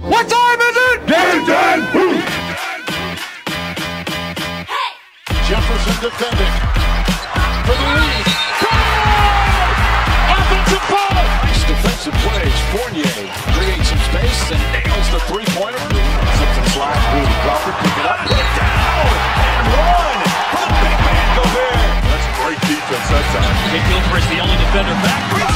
What time is it? Game time! Jefferson defending for the lead. Offensive foul. Nice defensive plays. Fournier creates some space and nails the three-pointer. Slips and slides. Rudy Crawford pick it up, put it down, and one for the big man Gobert. That's great defense that time. Jake Gilchrist, the only defender back.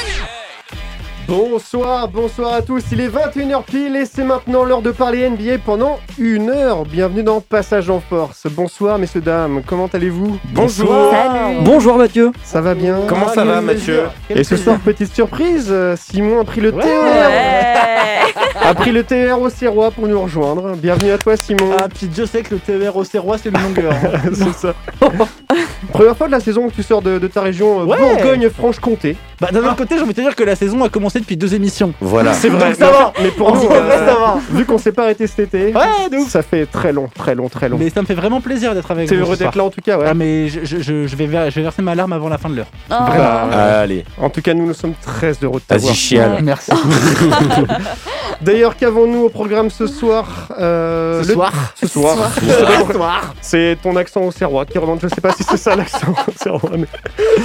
Bonsoir, bonsoir à tous, il est 21h pile et c'est maintenant l'heure de parler NBA pendant une heure. Bienvenue dans Passage en Force. Bonsoir messieurs, dames, comment allez-vous? Bonjour. Salut Bonjour Mathieu. Ça va bien? Comment ça va, Mathieu? Et ce soir, petite surprise, euh, Simon a pris le TER Ouais. A pris le TER au Serrois pour nous rejoindre. Bienvenue à toi Simon Ah, puis Dieu sait que le TER au Serrois, c'est une longueur. C'est ça. Première fois de la saison que tu sors de, de ta région euh, Ouais. Bourgogne-Franche-Comté. bah, d'un autre côté, j'ai envie de te dire que la saison a commencé depuis deux émissions. Voilà. C'est vrai, Donc ça va. Mais pour nous, euh, ça va. vu qu'on s'est pas arrêté cet été, Ouais, de ouf. ça fait très long, très long, très long. Mais ça me fait vraiment plaisir d'être avec T'es vous. heureux ce soir. d'être là en tout cas, ouais. Ah, mais je, je- je- je vais ver- je vais verser ma larme avant la fin de l'heure. Oh. Bah, Allez, En tout cas, nous nous sommes très heureux de t'avoir. vas-y, chiale. Ouais. Merci. D'ailleurs, qu'avons-nous au programme ce soir Euh, Ce le- soir. Ce soir. Ce soir. C'est ton accent au serrois qui remonte. Je sais pas si c'est ça l'accent au serrois. mais-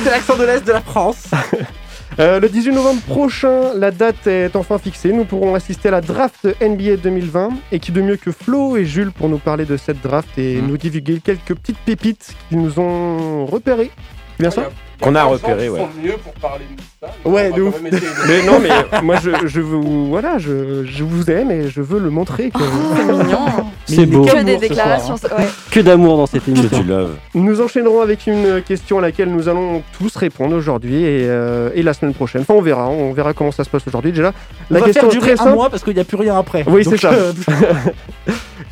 C'est l'accent de l'Est de la France. Euh, le 18 novembre prochain, la date est enfin fixée. Nous pourrons assister à la draft NBA 2020. Et qui de mieux que Flo et Jules pour nous parler de cette draft et Mm. nous divulguer quelques petites pépites qu'ils nous ont repérées. Bien ça Qu'on a repéré, ouais. mieux pour parler de ça. mais Ouais, de ouf. Mais non, mais moi je, je vous voilà, je, je vous aime et je veux le montrer. que- C'est mignon. C'est beau. Que des déclarations. Ouais. Que d'amour dans cette Que émission. tu loves. Nous enchaînerons avec une question à laquelle nous allons tous répondre aujourd'hui et, euh, et la semaine prochaine. Enfin, on verra, on verra comment ça se passe aujourd'hui. Déjà, On la va question faire est durer très un simple. mois parce qu'il n'y a plus rien après. Oui, c'est ça. euh,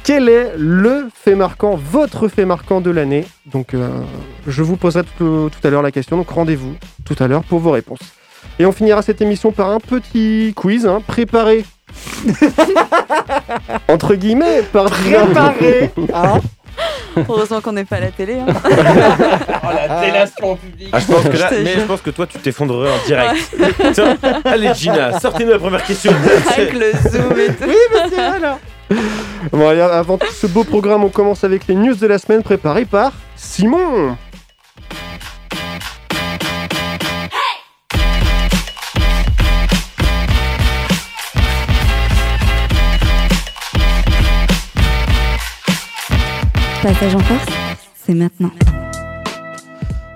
Quel est le fait marquant, votre fait marquant de l'année? Donc, euh, je vous poserai tout, tout à l'heure la question. Donc, rendez-vous tout à l'heure pour vos réponses. Et on finira cette émission par un petit quiz hein, préparé. Entre guillemets, par Préparé. Hein Heureusement qu'on n'est pas à la télé. hein. Oh, la délation public. Ah, je pense que là, Je mais pense que toi, tu t'effondrerais en direct. Tiens, allez, Gina, sortez-nous la première question. Avec le zoom et tout. Bon, allez, avant tout ce beau programme, on commence avec les news de la semaine préparées par Simon. Passage en Force, c'est maintenant.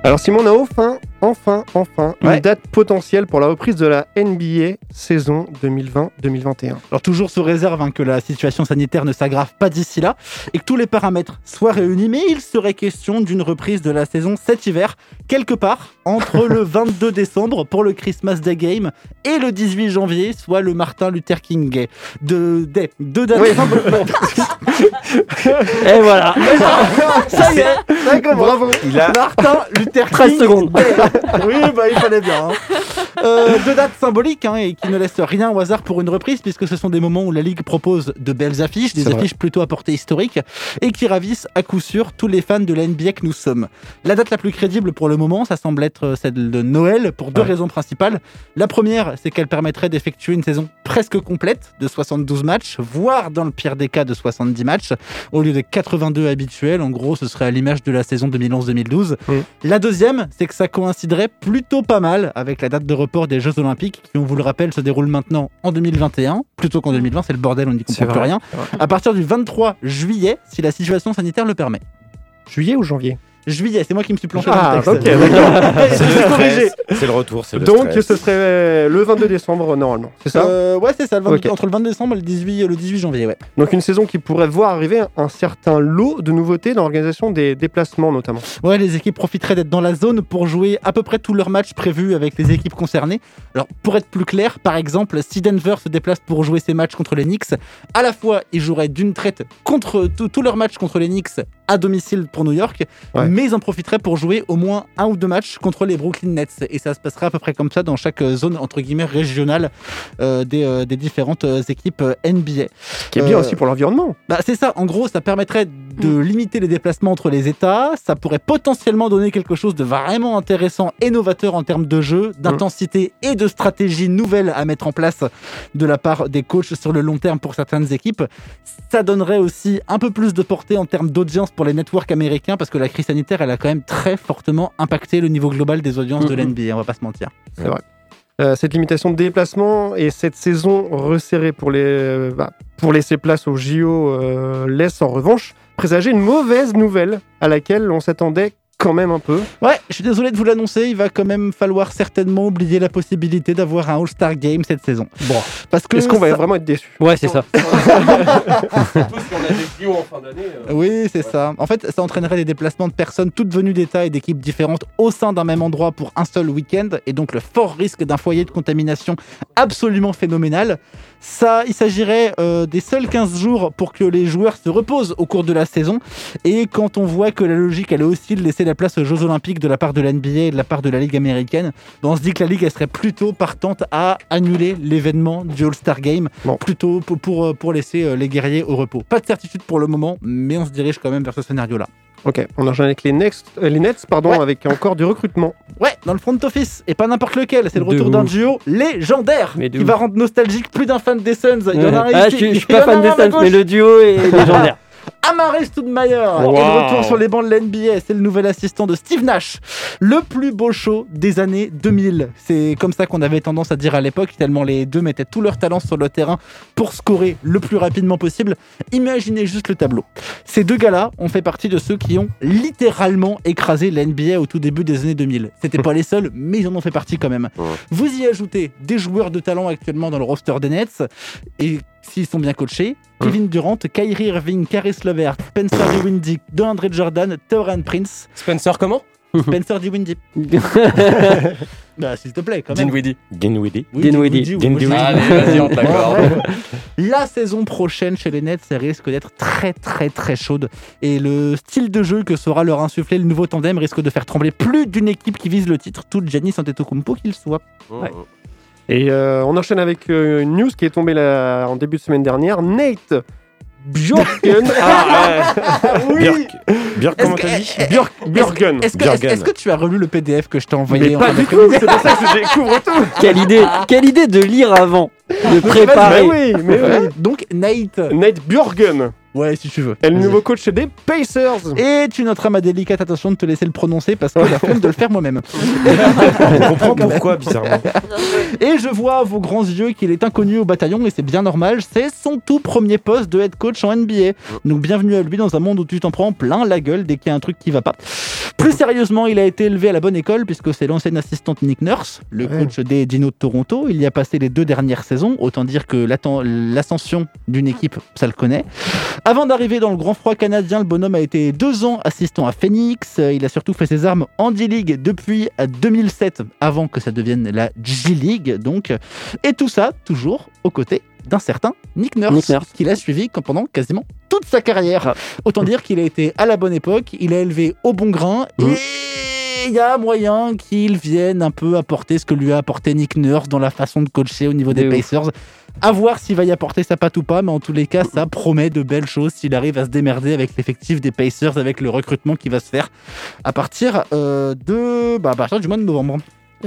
Alors Simon, on a enfin, enfin, enfin, Ouais. une date potentielle pour la reprise de la NBA saison 2020-2021. Alors toujours sous réserve hein, que la situation sanitaire ne s'aggrave pas d'ici là et que tous les paramètres soient réunis, mais il serait question d'une reprise de la saison cet hiver, quelque part entre le 22 décembre pour le Christmas Day Game et le 18 janvier, soit le Martin Luther King Day. De, day. Deux dates Oui. Et voilà Ça y est Bravo Il a Martin Luther King 13 secondes. Day. Oui, bah il fallait bien. hein. Euh, deux dates symboliques hein, et qui ne laissent rien au hasard pour une reprise, puisque ce sont des moments où la Ligue propose de belles affiches, des vrai. affiches plutôt à portée historique, et qui ravissent à coup sûr tous les fans de la NBA que nous sommes. La date la plus crédible pour le moment, ça semble être celle de Noël, pour deux Ouais. raisons principales. La première, c'est qu'elle permettrait d'effectuer une saison presque complète de 72 matchs, voire dans le pire des cas de 70 matchs, au lieu des 82 habituels. En gros, ce serait à l'image de la saison 2011-2012. Mm. La deuxième, c'est que ça coïnciderait plutôt pas mal avec la date de report des Jeux Olympiques, qui, on vous le rappelle, se déroule maintenant en 2021, plutôt qu'en 2020. C'est le bordel, on n'y comprend plus rien. À partir du 23 juillet, si la situation sanitaire le permet. Juillet ou janvier? Juillet, c'est moi qui me suis planché Ah, dans le ok, texte. d'accord. C'est le corrigé. stress, c'est le retour, c'est le Donc stress. ce serait le 22 décembre normalement, c'est ça Euh, ouais, c'est ça, le 22 Ok. entre le 22 décembre et le 18, le 18 janvier, ouais. Donc une saison qui pourrait voir arriver un certain lot de nouveautés dans l'organisation des déplacements notamment. Ouais, les équipes profiteraient d'être dans la zone pour jouer à peu près tous leurs matchs prévus avec les équipes concernées. Alors, pour être plus clair, par exemple, si Denver se déplace pour jouer ses matchs contre les Knicks, à la fois, ils joueraient d'une traite contre tous leurs matchs contre les Knicks à domicile pour New York, Ouais. mais ils en profiteraient pour jouer au moins un ou deux matchs contre les Brooklyn Nets. Et ça se passerait à peu près comme ça dans chaque euh, zone, entre guillemets, régionale euh, des, euh, des différentes équipes NBA. Qui est bien aussi pour l'environnement. Bah, c'est ça, en gros, ça permettrait de limiter les déplacements entre les États, ça pourrait potentiellement donner quelque chose de vraiment intéressant et novateur en termes de jeu, d'intensité et de stratégie nouvelle à mettre en place de la part des coachs sur le long terme pour certaines équipes. Ça donnerait aussi un peu plus de portée en termes d'audience pour les networks américains parce que la crise sanitaire, elle a quand même très fortement impacté le niveau global des audiences de l'NBA, on va pas se mentir. Euh, cette limitation de déplacement et cette saison resserrée pour, les, euh, bah, pour laisser place au JO euh, laisse en revanche présager une mauvaise nouvelle à laquelle on s'attendait quand même un peu. Ouais, je suis désolé de vous l'annoncer, il va quand même falloir certainement oublier la possibilité d'avoir un All-Star Game cette saison. Bon. Parce que Est-ce qu'on va vraiment être déçu Ouais, c'est ça. Surtout si on a des JO en fin d'année. euh, Oui, c'est ça. En fait, ça entraînerait des déplacements de personnes toutes venues d'États et d'équipes différentes au sein d'un même endroit pour un seul week-end, et donc le fort risque d'un foyer de contamination absolument phénoménal. Ça, il s'agirait euh, des seuls 15 jours pour que les joueurs se reposent au cours de la saison. Et quand on voit que la logique, elle est aussi de laisser la place aux Jeux Olympiques de la part de la NBA et de la part de la Ligue américaine, ben, on se dit que la Ligue, elle serait plutôt partante à annuler l'événement du All-Star Game, Bon. plutôt pour, pour, pour laisser euh, les guerriers au repos. Pas de certitude pour le moment, mais on se dirige quand même vers ce scénario-là. Ok, on enchaîne avec les, Next, euh, les Nets, pardon, Ouais. avec encore du recrutement. Ouais, dans le front office, et pas n'importe lequel, c'est le De retour d'un duo légendaire Mais qui ouf. va rendre nostalgique plus d'un fan des Suns. Il y en a un ah, je, suis- pas fan des Suns, mais le duo est légendaire. Amare Stoudemire Wow. est de retour sur les bancs de la NBA. C'est le nouvel assistant de Steve Nash. Le plus beau show des années 2000. C'est comme ça qu'on avait tendance à dire à l'époque, tellement les deux mettaient tout leur talent sur le terrain pour scorer le plus rapidement possible. Imaginez juste le tableau. Ces deux gars-là ont fait partie de ceux qui ont littéralement écrasé la NBA au tout début des années 2000. C'était pas les seuls, mais ils en ont fait partie quand même. Vous y ajoutez des joueurs de talent actuellement dans le roster des Nets, et s'ils sont bien coachés, Kevin Durant, Kyrie Irving, Caris Levert, Spencer Dinwiddie, DeAndre Jordan, Tauran Prince, Spencer, comment Spencer Dinwiddie. bah, s'il te plaît, quand même. Dinwiddie. Dinwiddie. Dinwiddie. Allez, vas-y, on. La saison prochaine chez les Nets, ça risque d'être très très très chaude. Et le style de jeu que saura leur insuffler le nouveau tandem risque de faire trembler plus d'une équipe qui vise le titre, tout Giannis Antetokounmpo qu'il soit. Ouais. Et euh, on enchaîne avec euh, une news qui est tombée là, en début de semaine dernière. Nate Bjorken. ah, Björk. Björk, comment Est-ce que- t'as dit Björk, Bjorken. Est-ce que, Björgen. est-ce- est-ce que tu as relu le PDF que je t'ai envoyé Mais en pas du tout, c'est pour ça que je découvre tout. Quelle idée, quelle idée de lire avant, de préparer. Mais oui, mais oui. Donc Nate, Nate Bjorgen ouais si tu veux. est le nouveau coach des Pacers. Et tu noteras ma délicate attention de te laisser le prononcer parce que la flemme de le faire moi-même. On comprend pourquoi, bizarrement. Et je vois à vos grands yeux qu'il est inconnu au bataillon et c'est bien normal, c'est son tout premier poste de head coach en NBA. Donc bienvenue à lui dans un monde où tu t'en prends plein la gueule dès qu'il y a un truc qui va pas. Plus sérieusement, il a été élevé à la bonne école puisque c'est l'ancienne assistante Nick Nurse, le Ouais. coach des Dino de Toronto. Il y a passé les deux dernières saisons, autant dire que l'ascension d'une équipe, ça le connaît. Avant d'arriver dans le grand froid canadien, le bonhomme a été deux ans assistant à Phoenix. Il a surtout fait ses armes en G-League depuis euh, 2007, avant que ça devienne la G-League, donc. Et tout ça, toujours aux côtés d'un certain Nick Nurse, Nick Nurse. qu'il a suivi pendant quasiment toute sa carrière. Autant dire qu'il a été à la bonne époque, il a élevé au bon grain, Mhm. et il y a moyen qu'il vienne un peu apporter ce que lui a apporté Nick Nurse dans la façon de coacher au niveau des. Pacers. À voir s'il va y apporter sa patte ou pas, mais en tous les cas, ça promet de belles choses s'il arrive à se démerder avec l'effectif des Pacers, avec le recrutement qui va se faire à partir euh, de, bah, à partir du mois de novembre.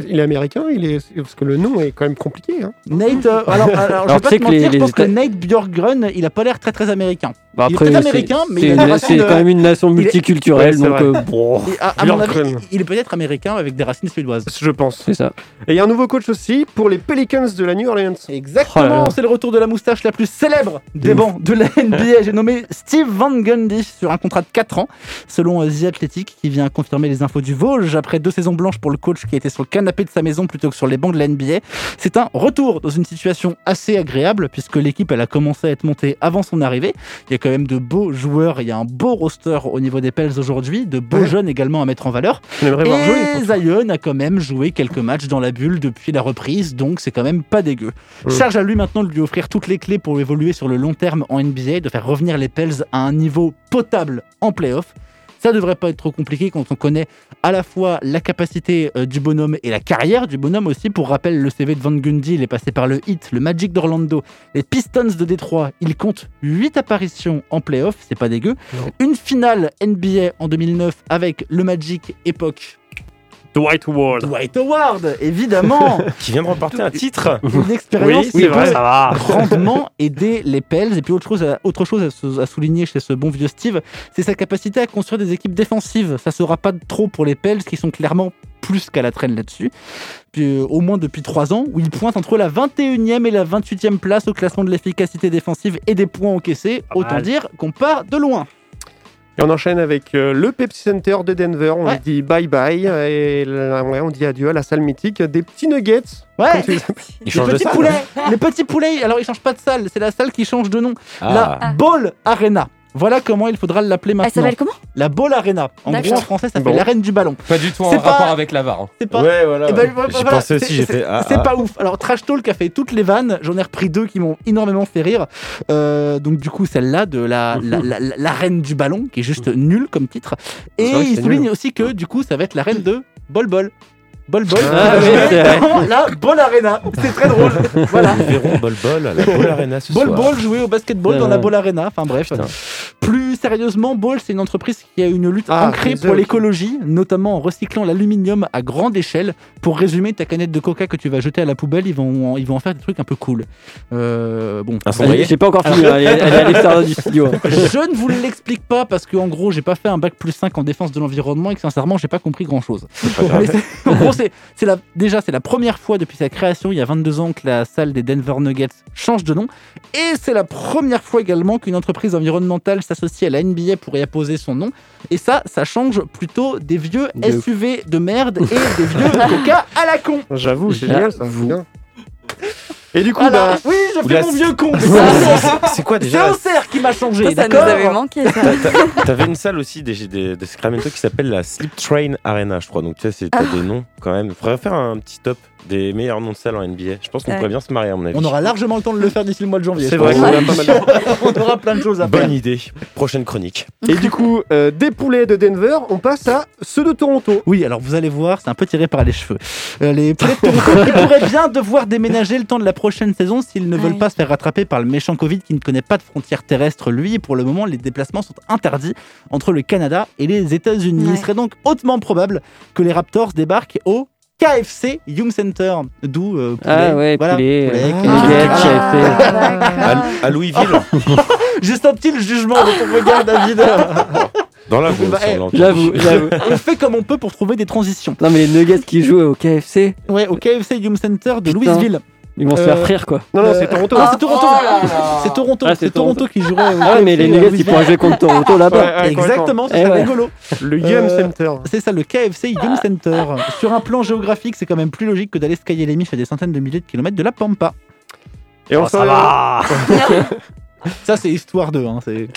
Il est américain, il est parce que le nom est quand même compliqué. Hein. Nate, euh, alors, alors, je vais pas sais te que les- mentir, je pense que Nate Björkgren, il a pas l'air très très américain. Bah, Il est après, c'est- américain, mais c'est il a des une- racines, c'est euh, quand même une nation il est- multiculturelle, Ouais, c'est donc euh, bon, Et à, à mon avis, Björkgren. il est peut-être américain avec des racines suédoises. Je pense. c'est ça. Et il y a un nouveau coach aussi pour les Pelicans de la New Orleans. Exactement, Oh c'est le retour de la moustache la plus célèbre des bancs de la NBA. J'ai nommé Steve Van Gundy sur un contrat de 4 ans, selon euh, The Athletic, qui vient confirmer les infos du Vosges après deux saisons blanches pour le coach qui était sur le canapé de sa maison plutôt que sur les bancs de la NBA. C'est un retour dans une situation assez agréable puisque l'équipe elle a commencé à être montée avant son arrivée. Il y a quand même de beaux joueurs, il y a un beau roster au niveau des Pels aujourd'hui, de beaux Ouais. jeunes également à mettre en valeur. On aimerait voir jouer. Et Zion a quand même joué quelques matchs dans la bulle depuis la reprise, donc c'est quand même pas dégueu. Mm. Charge à lui maintenant de lui offrir toutes les clés pour évoluer sur le long terme en NBA, de faire revenir les Pels à un niveau potable en playoff. Ça devrait pas être trop compliqué quand on connaît à la fois la capacité euh, du bonhomme et la carrière du bonhomme aussi. Pour rappel, le CV de Van Gundy, il est passé par le Heat, le Magic d'Orlando, les Pistons de Détroit. Il compte 8 apparitions en playoff, c'est pas dégueu. Une finale NBA en 2009 avec le Magic époque Dwight Ward. Dwight Howard, évidemment Qui vient de remporter un titre. Une expérience Oui, qui c'est vrai. peut Ça va. grandement aider les Pels. Et puis autre chose, à, autre chose à, sou- à souligner chez ce bon vieux Steve, c'est sa capacité à construire des équipes défensives. Ça sera pas trop pour les Pels qui sont clairement plus qu'à la traîne là-dessus. Puis, euh, au moins depuis trois ans, où il pointe entre la 21e et la 28e place au classement de l'efficacité défensive et des points encaissés. Autant mal. dire qu'on part de loin. Et on enchaîne avec euh, le Pepsi Center de Denver. On Ouais. dit bye bye. Et là, ouais, on dit adieu à la salle mythique des petits nuggets. Ouais, tu les de petits salle. poulets, les petits poulets. Alors ils changent pas de salle, c'est la salle qui change de nom. Ah. La Ball Arena. Voilà comment il faudra l'appeler Elle maintenant. s'appelle comment? La Ball Arena. En gros, en français, ça fait Bon. l'arène du ballon. Pas du tout en pas- rapport avec la VAR. hein. C'est pas. Ouais, voilà. Eh ben, voilà, J'y voilà, pensais aussi, c'est- j'ai c'est- fait. Ah, C'est ah. pas ouf. Alors, Trash Talk a fait toutes les vannes. J'en ai repris deux qui m'ont énormément fait rire. Euh, donc, du coup, celle-là de la, la, la, la- la reine du ballon, qui est juste nulle comme titre. Et il souligne nul. aussi que, du coup, ça va être la reine de Bol Bol. Bol Bol. Ah oui, c'est vrai. dans la Ball Arena. C'est très drôle. voilà. Nous verrons Bol Bol à la Ball Arena ce Ball soir. Ball jouer au basketball dans la. Ball Arena. Enfin bref. Putain. Plus sérieusement, Ball, c'est une entreprise qui a une lutte Ah, ancrée pour l'écologie, notamment en recyclant l'aluminium à grande échelle. Pour résumer, ta canette de coca que tu vas jeter à la poubelle, ils vont, en- ils vont en faire des trucs un peu cool. Euh, bon. Cendrier J'ai pas encore fini, hein, elle est à l'extérieur du studio. Je ne vous l'explique pas parce que en gros, j'ai pas fait un bac plus 5 en défense de l'environnement et que sincèrement, j'ai pas compris grand chose. En gros, c'est c'est la, déjà, c'est la première fois depuis sa création, il y a 22 ans, que la salle des Denver Nuggets change de nom. Et c'est la première fois également qu'une entreprise environnementale s'associe à la NBA pour y apposer son nom. Et ça, ça change plutôt des vieux De- SUV de merde et des vieux coca à la con. J'avoue, c'est génial ça. vous- bien. Et du coup, bah, oui, je fais la- mon vieux con. C'est quoi C'est déjà un cerf qui m'a changé, Ça, ça nous d'accord avait manqué, T'avais une salle aussi des, des, des Sacramento qui s'appelle la Sleep Train Arena, je crois. Donc tu sais, c'est- t'as Ah. des noms quand même. Faudrait faire un petit top des meilleurs noms de salles en NBA. Je pense qu'on Ouais. pourrait bien se marier à mon avis. On aura largement le temps de le faire d'ici le mois de janvier. c'est vrai pense. qu'on a pas mal. On aura plein de choses à faire. Bonne idée. Prochaine chronique. Et du coup, euh, des poulets de Denver, on passe à ceux de Toronto. Oui, alors vous allez voir, c'est un peu tiré par les cheveux. Euh, les Poulets de Toronto qui pourraient bien devoir déménager le temps de la prochaine saison s'ils ne veulent pas se faire rattraper par le méchant Covid qui ne connaît pas de frontières terrestres. Lui, pour le moment, les déplacements sont interdits entre le Canada et les États-Unis. Il serait donc hautement probable que les Raptors débarquent au KFC Yum Center, d'où euh, poulet. Ah ouais, Voilà, poulet, poulet, euh, KFC. nuggets, Ah. KFC. À, à Louisville, J'ai senti le jugement de ton regard, David. dans la Beauce, Bah, eh. J'avoue, j'avoue. On fait comme on peut pour trouver des transitions. Non, mais les nuggets qui jouent au KFC, Ouais, au KFC Yum Center de Putain. Louisville. Ils vont se Euh, faire frire quoi. Non, non, Euh, c'est Toronto. Ah, c'est Toronto. Oh c'est Toronto. Ah, c'est Toronto qui jouerait. Ah ouais, mais les nuggets ils pourraient jouer contre Toronto là-bas. Ouais, ouais, Exactement, c'est Eh rigolo. Le Yum Euh, Center. C'est ça, le KFC Yum Center. Sur un plan géographique, c'est quand même plus logique que d'aller skier les miches à des centaines de milliers de kilomètres de la Pampa. Et on s'en va. Ça, c'est histoire de. Hein, c'est-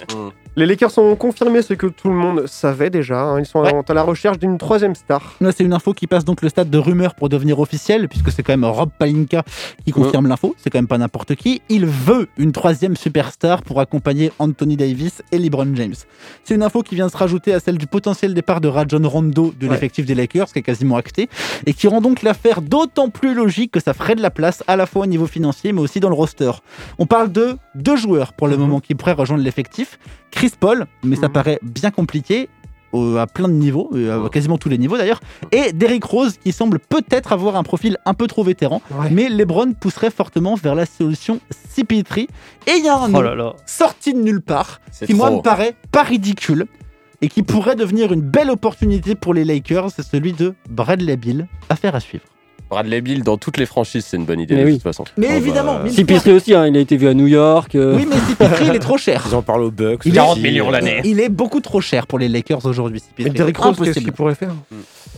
Les Lakers ont confirmé ce que tout le monde savait déjà. hein. Ils sont Ouais. à la recherche d'une troisième star. Là, c'est une info qui passe donc le stade de rumeur pour devenir officiel, puisque c'est quand même Rob Palinka qui confirme l'info. C'est quand même pas n'importe qui. Il veut une troisième superstar pour accompagner Anthony Davis et LeBron James. C'est une info qui vient se rajouter à celle du potentiel départ de Rajon Rondo de Ouais. l'effectif des Lakers, qui est quasiment acté, et qui rend donc l'affaire d'autant plus logique que ça ferait de la place à la fois au niveau financier, mais aussi dans le roster. On parle de deux joueurs pour le Mhm. moment qui pourraient rejoindre l'effectif. Chris Paul, mais ça Mhm. paraît bien compliqué. à plein de niveaux, euh, à quasiment tous les niveaux d'ailleurs, et Derrick Rose qui semble peut-être avoir un profil un peu trop vétéran, Ouais. mais LeBron pousserait fortement vers la solution CP3. Et il y a un nom Oh là là. sorti de nulle part qui moi me paraît pas ridicule et qui pourrait devenir une belle opportunité pour les Lakers, c'est celui de Bradley Bill. Affaire à suivre. Bradley Bill dans toutes les franchises, c'est une bonne idée Mais de oui. toute façon. Mais bah, évidemment, fois- Cipistré aussi, hein, il a été vu à New York. euh, oui mais CP3 il est trop cher. Ils en parlent aux Bucks. Il est- aussi, 40 millions l'année. Il est beaucoup trop cher pour les Lakers aujourd'hui. Mais CP3. Derrick Rose, qu'est-ce qu'il pourrait faire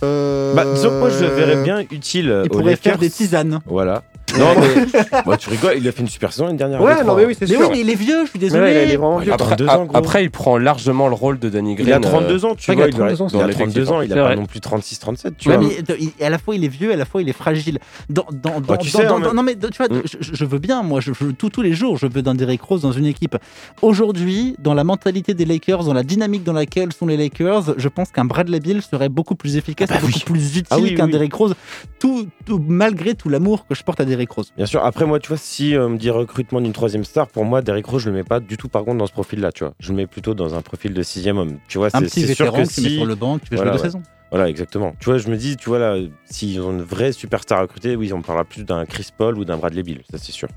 Euh, Bah, disons que moi, je le verrais bien utile. Il aux pourrait faire des tisanes. Voilà. Non, mais. Moi, tu rigoles, il a fait une super saison l'année dernière. Ouais, non, mais oui, c'est Mais sûr. oui, mais il est vieux, je suis désolé. ouais, il est vraiment vieux. il a Après, 32 ans, gros. après, il prend largement le rôle de Danny Green. Il a 32 euh, ans, tu Ouais, il vois. a Il, doit- 32 ans, il a c'est 32 ans, il C'est a pas vrai. non plus 36-37, tu Ouais, vois. mais il- à la fois il est vieux, à la fois il est fragile. Dans, dans, dans, Bah, tu dans- sais, dans- hein, dans- non mais tu vois, Mm. je, je veux bien, moi, je, je- tous, tous les jours, je veux d'un Derrick Rose dans une équipe. Aujourd'hui, dans la mentalité des Lakers, dans la dynamique dans laquelle sont les Lakers, je pense qu'un Bradley Bill serait beaucoup plus efficace, Ah bah et beaucoup oui. plus utile Ah oui, qu'un oui. Derrick Rose, tout, tout- malgré tout l'amour que je porte à Derrick Rose. Bien sûr, après moi, tu vois, si euh, on me dit recrutement d'une troisième star, pour moi, Derrick Rose, je le mets pas du tout par contre dans ce profil-là, tu vois. Je le mets plutôt dans un profil de sixième homme. Tu vois, Un c'est petit c'est sûr vétéran que que tu mets si. sur le banc, qui fait Voilà, jouer deux ouais. saisons. Voilà, exactement. Tu vois, je me dis, tu vois, là, s'ils ont une vraie superstar à recruter, oui, on parlera plus d'un Chris Paul ou d'un Bradley Bill, ça c'est sûr.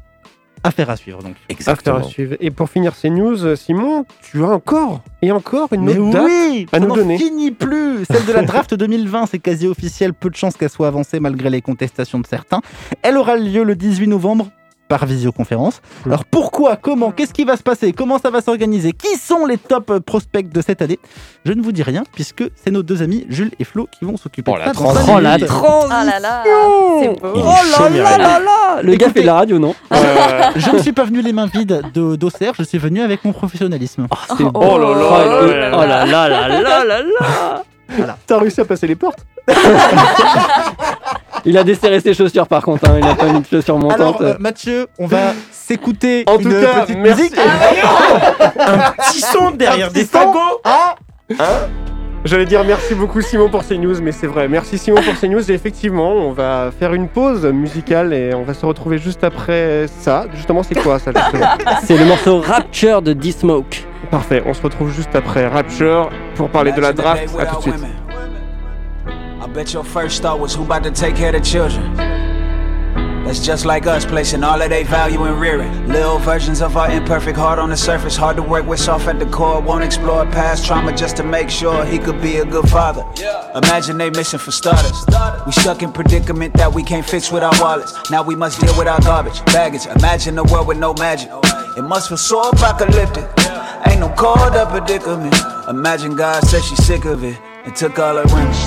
Affaire à suivre donc. Affaire à suivre. Et pour finir ces news, euh, Simon, tu as encore et encore une Mais autre date oui, à nous n'en donner. finit plus. Celle de la draft 2020, c'est quasi officiel. Peu de chances qu'elle soit avancée malgré les contestations de certains. Elle aura lieu le 18 novembre par visioconférence. Mmh. Alors pourquoi, comment, qu'est-ce qui va se passer, comment ça va s'organiser, qui sont les top euh, prospects de cette année? Je ne vous dis rien puisque c'est nos deux amis Jules et Flo qui vont s'occuper Oh, de la ça. Oh la transition Oh là là, c'est beau. Il est Oh là là Mireille. là là Le gars fait de la radio, non? Je ne suis pas venu les mains vides de- d'Auxerre, je suis venu avec mon professionnalisme. C'est Oh, beau. oh là là Oh là là là là là là là T'as réussi à passer les portes? Il a desserré ses chaussures par contre, hein, il a pas mis de chaussures montantes. Alors euh, Mathieu, on va s'écouter En une tout cas, petite merci. musique. Un petit son derrière des fagots Ah J'allais dire merci beaucoup Simon pour ces news, mais c'est vrai. Merci Simon pour ces news. Et effectivement, on va faire une pause musicale et on va se retrouver juste après ça. Justement, c'est quoi ça C'est le morceau Rapture de D-Smoke. Parfait, on se retrouve juste après Rapture pour parler de la draft. À tout de suite. I bet your first thought was who about to take care of the children. That's just like us, placing all of their value in rearing. Little versions of our imperfect heart on the surface, hard to work with, soft at the core. Won't explore past trauma just to make sure he could be a good father. Imagine they missing for starters. We stuck in predicament that we can't fix with our wallets. Now we must deal with our garbage, baggage. Imagine a world with no magic. It must feel so apocalyptic. Ain't no called up predicament. Imagine God said she's sick of it and took all her women.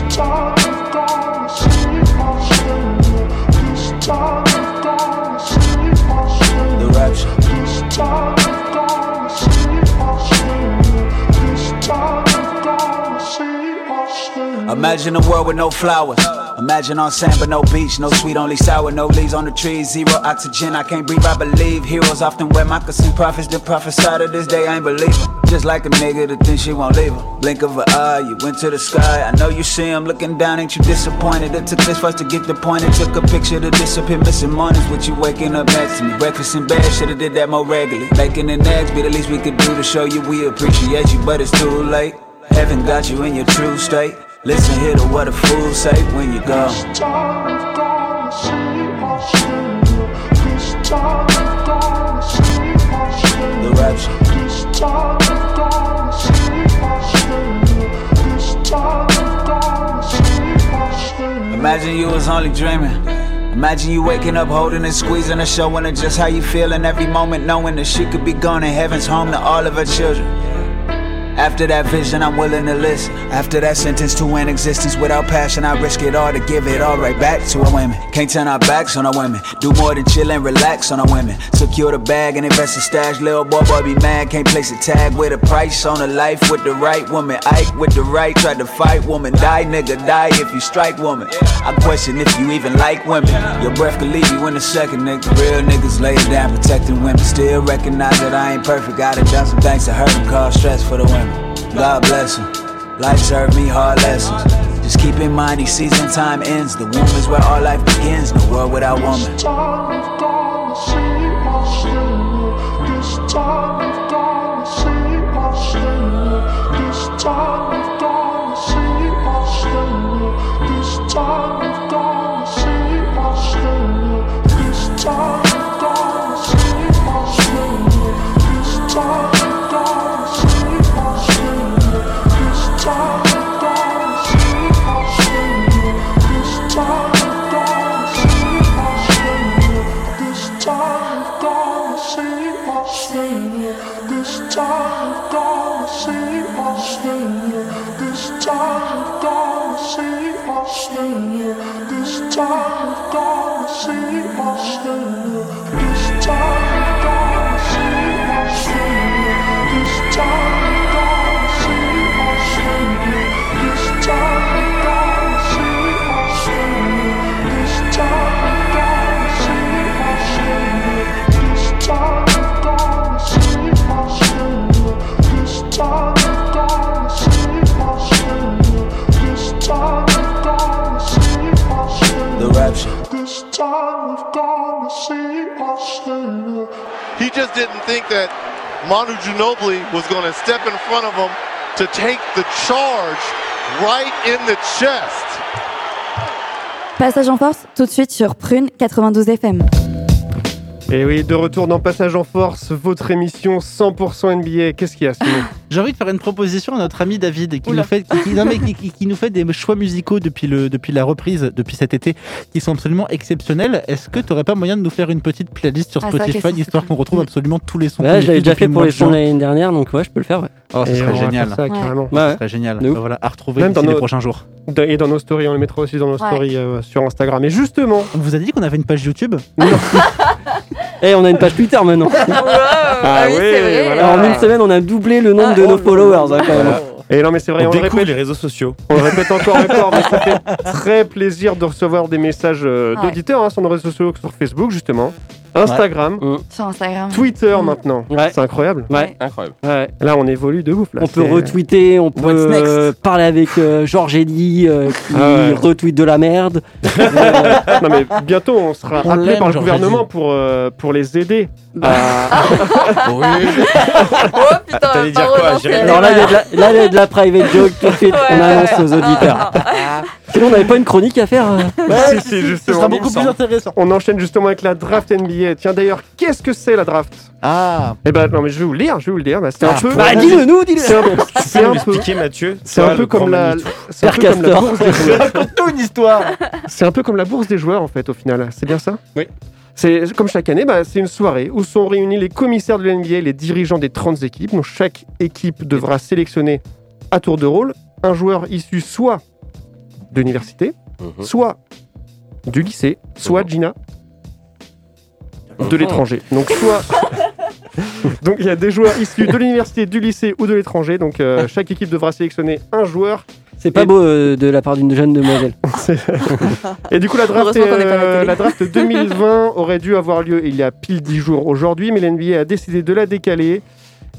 Imagine a world with no flowers. Imagine on sand but no beach, no sweet, only sour, no leaves on the trees, zero oxygen. I can't breathe. I believe heroes often wear moccasin prophets that prophesied of this day. I ain't believe. Just like a nigga that thinks she won't leave him. Blink of an eye, you went to the sky. I know you see him looking down, ain't you disappointed? It took this for us to get the point. It took a picture to disappear, missing mornings with you waking up next to me. Breakfast in bed, should've did that more regularly. Bacon and eggs be the least we could do to show you we appreciate you, but it's too late. Heaven got you in your true state. Listen here to what a fool say when you go. The rapture. Imagine you was only dreaming. Imagine you waking up holding and squeezing and showing her just how you feel in every moment, knowing that she could be gone and heaven's home to all of her children. After that vision, I'm willing to listen. After that sentence to an existence without passion, I risk it all to give it all right back to a women. Can't turn our backs on our women. Do more than chill and relax on our women. Secure the bag and invest in stash. Little boy, boy, be mad. Can't place a tag with a price on a life with the right woman. Ike with the right, tried to fight woman. Die, nigga, die if you strike woman. I question if you even like women. Your breath could leave you in a second, nigga. Real niggas lay it down protecting women. Still recognize that I ain't perfect. Done done some things to hurt and cause stress for the women. God bless them. Life served me hard lessons. Just keep in mind each season time ends. The womb is where all life begins. No world without woman. time you've to see us. Just didn't think that Manu Ginobili was going to step in front of him to take the charge right in the chest. Passage en force, tout de suite sur Prune 92 FM. Et oui, de retour dans Passage en Force, votre émission 100% NBA. Qu'est-ce qu'il y a, Simon J'ai envie de faire une proposition à notre ami David qui, Oula. nous fait, qui, non, mais qui- qui- qui nous fait des choix musicaux depuis, le, depuis la reprise, depuis cet été, qui sont absolument exceptionnels. Est-ce que tu n'aurais pas moyen de nous faire une petite playlist sur Ah, Spotify, histoire qu'on retrouve absolument tous les sons Ouais, je l'avais déjà fait pour les sons l'année dernière, donc ouais, je peux le faire. Ouais. Oh, ce Et serait génial. ça, serait génial. Bah voilà, à retrouver Même dans les nos- prochains jours. Et dans nos stories, on le mettra aussi dans nos Ouais. stories euh, sur Instagram. Et justement, On vous a dit qu'on avait une page YouTube Et on a une page Twitter maintenant. Ah oui, c'est vrai. voilà. Alors, en une semaine, on a doublé le nombre de nos followers. hein, quand même. Et non, mais c'est vrai, On on, le répète, les réseaux sociaux. on le répète encore et encore, mais ça fait très plaisir de recevoir des messages euh, Ouais. d'auditeurs hein, sur nos réseaux sociaux, sur Facebook justement, Instagram, Sur Instagram. Twitter Mm. maintenant. Ouais. C'est incroyable. Ouais. Incroyable. Ouais. Là, on évolue de ouf. Là. On peut C'est- retweeter, on peut What's next? euh, parler avec euh, Georges Eddy euh, qui Ah ouais. retweet de la merde. non, mais bientôt, on sera On appelé par le gouvernement pour, euh, pour les aider. Oh putain, T'allais dire quoi, Jérémy Alors là, il y a de la, là, il y a de la private joke tout de suite. On annonce aux auditeurs. Sinon, on n'avait pas une chronique à faire. euh si, si, Ce justement. sera beaucoup plus intéressant. On enchaîne justement avec la draft NBA. Tiens, d'ailleurs, qu'est-ce que c'est la draft? Ah, Eh ben, non, mais je vais vous le lire, je vais vous le dire. Bah, c'est un peu. Bah, dis-le nous, dis-le. C'est un, un peu. expliquer, Mathieu C'est un peu comme la, c'est un peu comme la bourse des joueurs. raconte-nous une histoire C'est un peu comme la bourse des joueurs en fait au final. C'est bien ça? Oui. C'est comme chaque année, bah, c'est une soirée où sont réunis les commissaires de l'NBA, les dirigeants des 30 équipes. Donc chaque équipe devra sélectionner à tour de rôle un joueur issu soit de l'université, Mhm. soit du lycée, soit Mhm. Gina de l'étranger. Donc soit donc il y a des joueurs issus de l'université, du lycée ou de l'étranger. Donc euh, chaque équipe devra sélectionner un joueur C'est pas beau euh, de la part d'une jeune demoiselle. Et du coup, la draft, Heureusement qu'on n'est pas à la euh, télé. la draft 2020 aurait dû avoir lieu il y a pile 10 jours aujourd'hui, mais l'NBA a décidé de la décaler.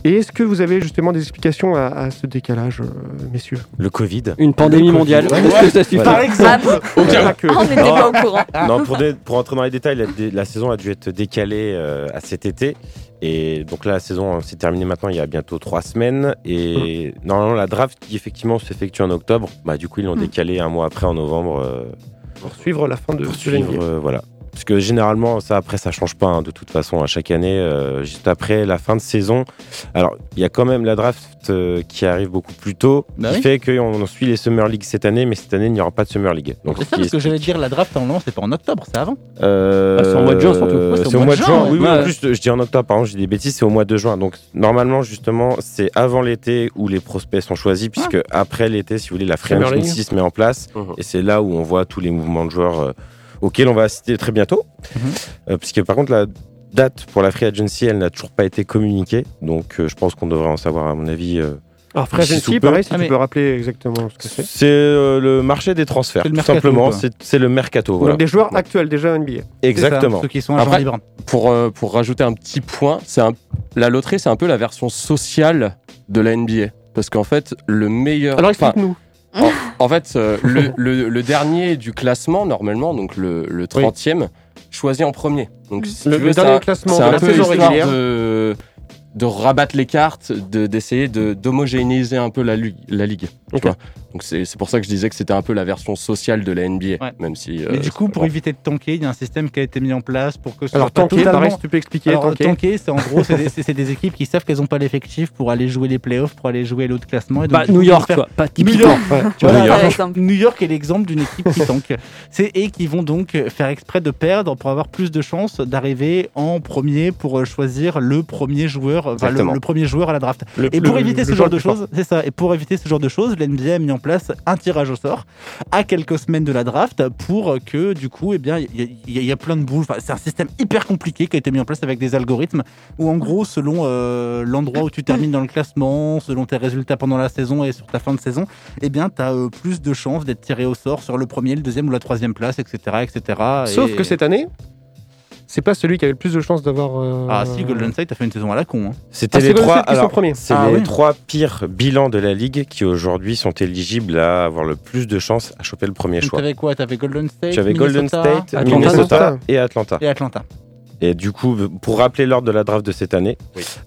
Et est-ce que vous avez justement des explications à, à ce décalage, euh, messieurs? Le Covid. Une pandémie mondiale. Est-ce que ça suffit Par exemple, que. Ah, on n'était pas au courant. Non, pour, entrer dans les détails, la, saison a dû être décalée euh, à cet été. Et donc là, la saison euh, s'est terminée maintenant il y a bientôt trois semaines. Et normalement, la draft qui effectivement s'effectue en octobre, bah, du coup, ils l'ont Mm. décalé un mois après en novembre euh, Pour suivre la fin de, pour suivre. euh, voilà. Parce que généralement, ça après, ça change pas hein, de toute façon à chaque année, euh, juste après la fin de saison. Alors, il y a quand même la draft euh, qui arrive beaucoup plus tôt, Bah qui oui. fait qu'on suit les Summer League cette année, mais cette année, il n'y aura pas de Summer League. Donc, c'est ce ça parce que j'allais dire la draft en c'est pas en octobre, c'est avant. Euh, Ah, c'est au mois de juin, surtout. Ouais, c'est au mois de juin. ouais. Oui, oui, Ouais. en plus, je dis en octobre, pardon, j'ai des bêtises, c'est au mois de juin. Donc, normalement, justement, c'est avant l'été où les prospects sont choisis, puisque après l'été, si vous voulez, la free agency se met en place. Mhm. Et c'est là où on voit tous les mouvements de joueurs auxquels on va assister très bientôt. Mhm. Euh, puisque, par contre, la date pour la free agency, elle n'a toujours pas été communiquée. Donc, euh, je pense qu'on devrait en savoir, à mon avis. euh, Alors, Free Agency, pareil, si Ah, tu mais- peux rappeler exactement ce que c'est. c'est euh, le marché des transferts, tout mercato, simplement. C'est le mercato. Voilà. Donc des joueurs actuels déjà NBA. Exactement. Ça, ceux qui sont Après-. Pour, euh, pour rajouter un petit point, c'est un- la loterie, c'est un peu la version sociale de la NBA. Parce qu'en fait, le meilleur. Alors enfin, explique-nous. En, en fait, euh, le, le- le dernier du classement, normalement, donc le, le 30e, choisi en premier. Donc, si Le- tu veux, c'est dernier un- classement c'est de un la peu saison histoire régulière. de, de rabattre les cartes, de- d'essayer de, d'homogénéiser un peu la, la ligue. tu Ok. vois. Donc, c'est c'est pour ça que je disais que c'était un peu la version sociale de la NBA. Ouais. Même si. Mais euh, du coup, pour bon. éviter de tanker, il y a un système qui a été mis en place pour que ce Alors soit tanker, totalement... pareil, si tu peux expliquer. Alors, tanker. tanker, c'est en gros, c'est des, des équipes qui savent qu'elles n'ont pas l'effectif pour aller jouer les playoffs, pour aller jouer l'autre classement. Et donc, Bah, New York, faire- quoi. Pas New. York, Ouais. tu vois, New York. par exemple. New York est l'exemple d'une équipe qui tank. C'est et qui vont donc faire exprès de perdre pour avoir plus de chances d'arriver en premier pour euh, choisir le premier joueur, enfin, le, premier joueur à la draft. Le- Et pour le- éviter le ce genre de choses, c'est ça. Et pour éviter ce genre de choses, l'NBA a mis en place un tirage au sort à quelques semaines de la draft pour que du coup, eh bien, il y, a- y y plein de boules. Enfin, c'est un système hyper compliqué qui a été mis en place avec des algorithmes où en gros, selon euh, l'endroit où tu termines dans le classement, selon tes résultats pendant la saison et sur ta fin de saison, eh bien, tu as plus de chances d'être tiré au sort sur le premier, le deuxième ou la troisième place, etc. etc. Sauf Et- que cette année, c'est pas celui qui avait le plus de chances d'avoir. euh, Ah si, Golden State a fait une saison à la con. hein. C'était Ah, c'est les Golden trois. State qui sont alors, premiers. C'est Ah les oui. trois pires bilans de la ligue qui aujourd'hui sont éligibles à avoir le plus de chances à choper le premier Donc choix. t'avais quoi T'avais Golden State, Tu avais Golden Minnesota, State, Atlanta Minnesota et Atlanta. et Atlanta. Et du coup, pour rappeler l'ordre de la draft de cette année,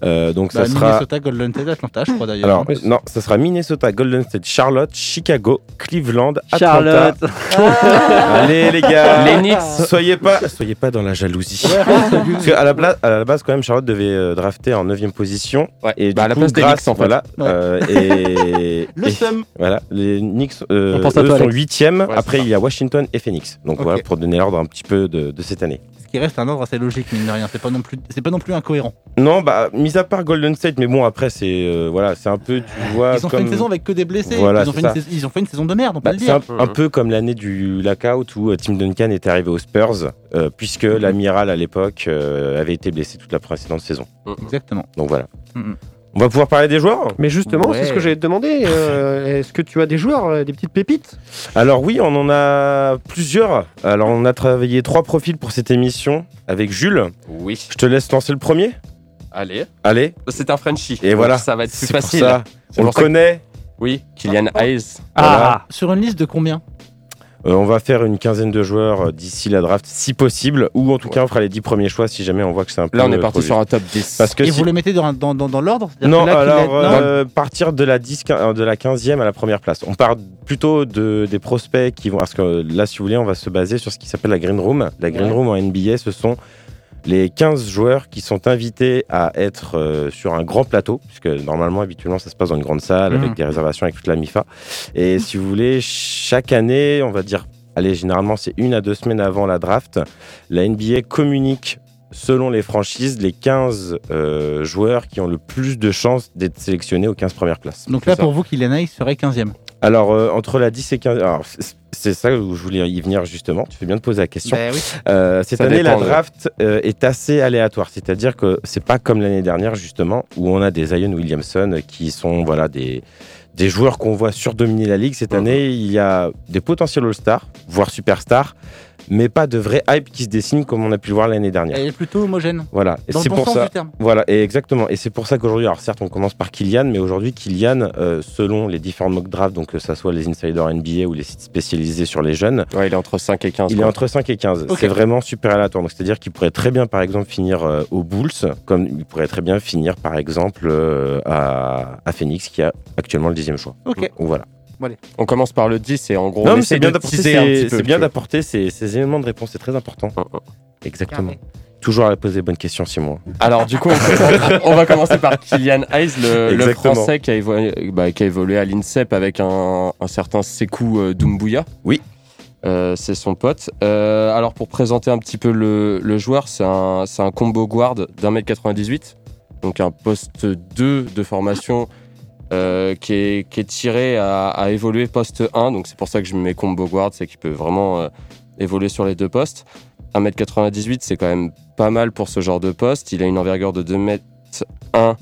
euh, donc Bah, ça sera. Minnesota, Golden State, Atlanta, je crois d'ailleurs. Alors, non, ça sera Minnesota, Golden State, Charlotte, Chicago, Cleveland, Charlotte. Atlanta. Allez les gars, Les Knicks. Soyez pas, soyez pas dans la jalousie. Parce qu'à la, bla- à la base, quand même, Charlotte devait euh, drafter en 9 position. Ouais. Et Bah, à du la coup, place des grâce, Knicks, en fait. voilà, Ouais. euh, et, Le et- seum. Voilà, les Knicks, euh, eux toi, sont Alex. 8e. Ouais, Après, il y a Washington et Phoenix. Donc voilà, pour donner l'ordre un petit peu de, de cette année. Ce qui reste un ordre assez logique, mine de rien. C'est pas non plus, c'est pas non plus incohérent. Non, bah, mis à part Golden State, mais bon, après, c'est euh, voilà, c'est un peu, tu vois, Ils ont comme... fait une saison avec que des blessés. Voilà, ils, ont fait une ça. sais- ils ont fait une saison de merde, on peut Bah, le c'est dire. un, un peu comme l'année du lockout où euh, Tim Duncan était arrivé aux Spurs, euh, puisque l'amiral à l'époque euh, avait été blessé toute la précédente saison. Exactement. Donc voilà. Mhm. On va pouvoir parler des joueurs Mais justement, c'est ce que j'allais te demander. euh, Est-ce que tu as des joueurs, euh, des petites pépites? Alors oui, on en a plusieurs. Alors on a travaillé trois profils pour cette émission avec Jules. Oui. Je te laisse lancer le premier. Allez. Allez. C'est un Frenchie. Et voilà. Ça va être plus pour facile. ça. On le que- connaît. Oui, Kylian Hayes. Voilà. Sur une liste de combien? Euh, on va faire une quinzaine de joueurs euh, d'ici la draft, si possible, ou en tout cas on fera les dix premiers choix si jamais on voit que c'est un peu. Là, on est euh, parti sur un top 10. Parce que Et si- vous les mettez dans, dans, dans, dans l'ordre Non, là, alors qu'il est- non euh, partir de la 10, quin- de la 15e à la première place. On part plutôt de, des prospects qui vont. Parce que là, si vous voulez, on va se baser sur ce qui s'appelle la Green Room. La Green Ouais. Room en NBA, ce sont les 15 joueurs qui sont invités à être euh, sur un grand plateau, puisque normalement, habituellement, ça se passe dans une grande salle avec des réservations avec toute la MIFA. Et si vous voulez, chaque année, on va dire, allez, généralement, c'est une à deux semaines avant la draft, la NBA communique selon les franchises, les 15 euh, joueurs qui ont le plus de chances d'être sélectionnés aux 15 premières places. Donc là, ça. pour vous, Kylian serait 15e. Alors, euh, entre la 10 et 15... alors, c'est- c'est ça où je voulais y venir justement. Tu fais bien de poser la question. Ben oui. Euh, cette Ça année, dépend, la ouais. draft euh, est assez aléatoire. C'est-à-dire que c'est pas comme l'année dernière, justement, où on a des Zion Williamson qui sont voilà, des, des joueurs qu'on voit surdominer la ligue. Cette Mhm. année, il y a des potentiels All-Stars, voire Superstars, mais pas de vrai hype qui se dessine comme on a pu le voir l'année dernière. Elle est plutôt homogène. Voilà. Et c'est bon pour sens ça. du terme. Voilà, et exactement. Et c'est pour ça qu'aujourd'hui, alors certes, on commence par Kylian, mais aujourd'hui, Kylian, euh, selon les différents mock drafts, donc que ça soit les insiders NBA ou les sites spécialisés sur les jeunes, Ouais, il est entre 5 et 15. il est entre 5 et 15. Ok. C'est vraiment super aléatoire. Donc, c'est-à-dire qu'il pourrait très bien, par exemple, finir euh, aux Bulls, comme il pourrait très bien finir, par exemple, euh, à, à Phoenix, qui a actuellement le dixième choix. Ok. Donc, voilà. On commence par le 10 et en gros, non, on c'est bien d'apporter ces, c'est bien d'apporter ces, ces éléments de réponse. C'est très important. Exactement. Carré. Toujours à poser les bonnes questions, Simon. Alors du coup, on, on va commencer par Kylian Hayes, le, le Exactement. français qui a, évolué, bah, qui a évolué à l'INSEP avec un, un certain Sekou euh, Doumbouya. Oui. Euh, c'est son pote. Euh, alors pour présenter un petit peu le, le joueur, c'est un, c'est un combo guard d'un mètre 98, donc un poste 2 de formation euh, qui, est, qui est tiré à, à évoluer poste 1, donc c'est pour ça que je mets combo guard, c'est qu'il peut vraiment euh, évoluer sur les deux postes. 1m98, c'est quand même pas mal pour ce genre de poste. Il a une envergure de 2m1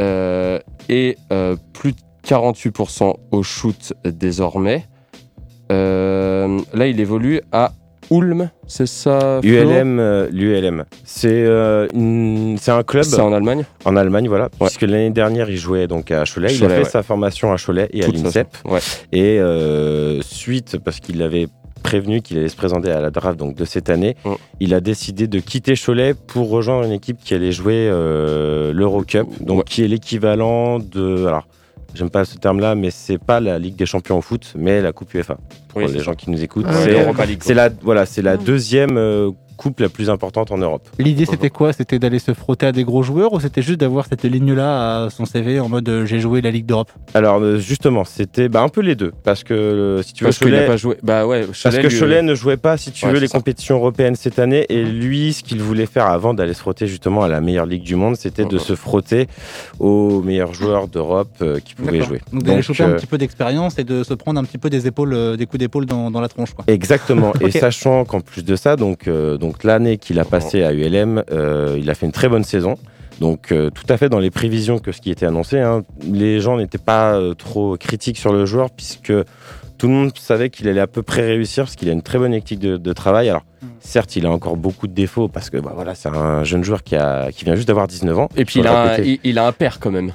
euh, et euh, plus de 48% au shoot désormais. Euh, là, il évolue à Ulm, c'est ça Flo ULM, euh, l'ULM. C'est euh, c'est un club C'est en Allemagne en Allemagne, voilà. Puisque l'année dernière, il jouait donc à Cholet. il a fait ouais. sa formation à Cholet et à Toute l'INSEP. Ouais. Et euh, suite, parce qu'il avait prévenu qu'il allait se présenter à la draft donc de cette année, Mm. il a décidé de quitter Cholet pour rejoindre une équipe qui allait jouer euh, l'Eurocup, donc Ouais. qui est l'équivalent de. Alors, j'aime pas ce terme-là, mais c'est pas la Ligue des Champions au foot, mais la Coupe UEFA. Pour Oui, les gens qui nous écoutent, c'est la voilà, c'est la deuxième euh, coupe la plus importante en Europe. L'idée, c'était quoi? C'était d'aller se frotter à des gros joueurs ou c'était juste d'avoir cette ligne-là à son CV en mode euh, j'ai joué la Ligue d'Europe? Alors euh, justement, c'était bah, un peu les deux parce que euh, si tu veux, Parce Cholet- a pas joué. Bah ouais, parce que Cholet ne jouait pas, si tu Ouais, veux, les ça. compétitions européennes cette année. Et lui, ce qu'il voulait faire avant d'aller se frotter justement à la meilleure ligue du monde, c'était de Mhm. se frotter aux meilleurs joueurs d'Europe euh, qui pouvaient jouer. Donc d'aller choper un petit peu d'expérience et de se prendre un petit peu des épaules, euh, des coups d'épaule dans, dans la tronche. Quoi. Exactement. Et sachant qu'en plus de ça, donc, euh, donc l'année qu'il a passée à ULM, euh, il a fait une très bonne saison. Donc euh, tout à fait dans les prévisions que ce qui était annoncé. hein. Les gens n'étaient pas euh, trop critiques sur le joueur puisque tout le monde savait qu'il allait à peu près réussir parce qu'il a une très bonne éthique de, de travail. Alors certes, il a encore beaucoup de défauts parce que bah, voilà, c'est un jeune joueur qui, a, qui vient juste d'avoir 19 ans. Et puis Faut il le a, un, répéter. il, il a un père quand même.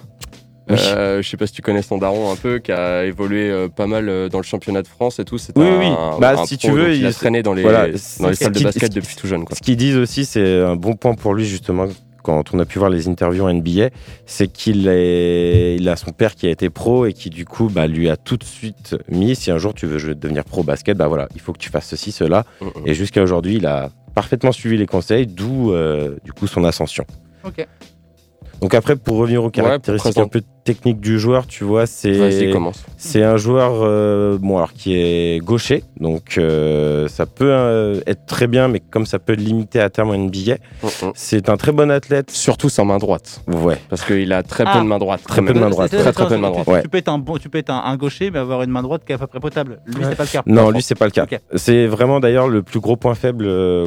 Oui. Euh, je sais pas si tu connais son daron un peu, qui a évolué euh, pas mal euh, dans le championnat de France et tout. C'est Oui, un, oui. un- Bah, un si pro, tu veux, il a traîné dans les, voilà, dans les salles de basket depuis tout jeune. Quoi. Ce qu'ils disent aussi, c'est un bon point pour lui justement quand on a pu voir les interviews en NBA, c'est qu'il il a son père qui a été pro et qui du coup bah, lui a tout de suite mis si un jour tu veux devenir pro basket, bah voilà, il faut que tu fasses ceci, cela. Mhm. Et jusqu'à aujourd'hui, il a parfaitement suivi les conseils, d'où euh, du coup son ascension. Ok. Donc après, pour revenir aux caractéristiques un peu techniques du joueur, tu vois, c'est c'est un joueur euh, bon alors qui est gaucher, donc euh, ça peut euh, être très bien, mais comme ça peut être limité à terme NBA, Mhm. c'est un très bon athlète. Surtout sa main droite. Ouais. Parce qu'il a très Ah. peu de main droite. Très peu de main droite. Très très peu de main tu- droite. Tu, Ouais. tu peux être un bon, tu peux être un, un gaucher, mais avoir une main droite qui est à peu près potable. Lui, c'est pas le cas. Non, lui c'est pas le cas. C'est vraiment d'ailleurs le plus gros point faible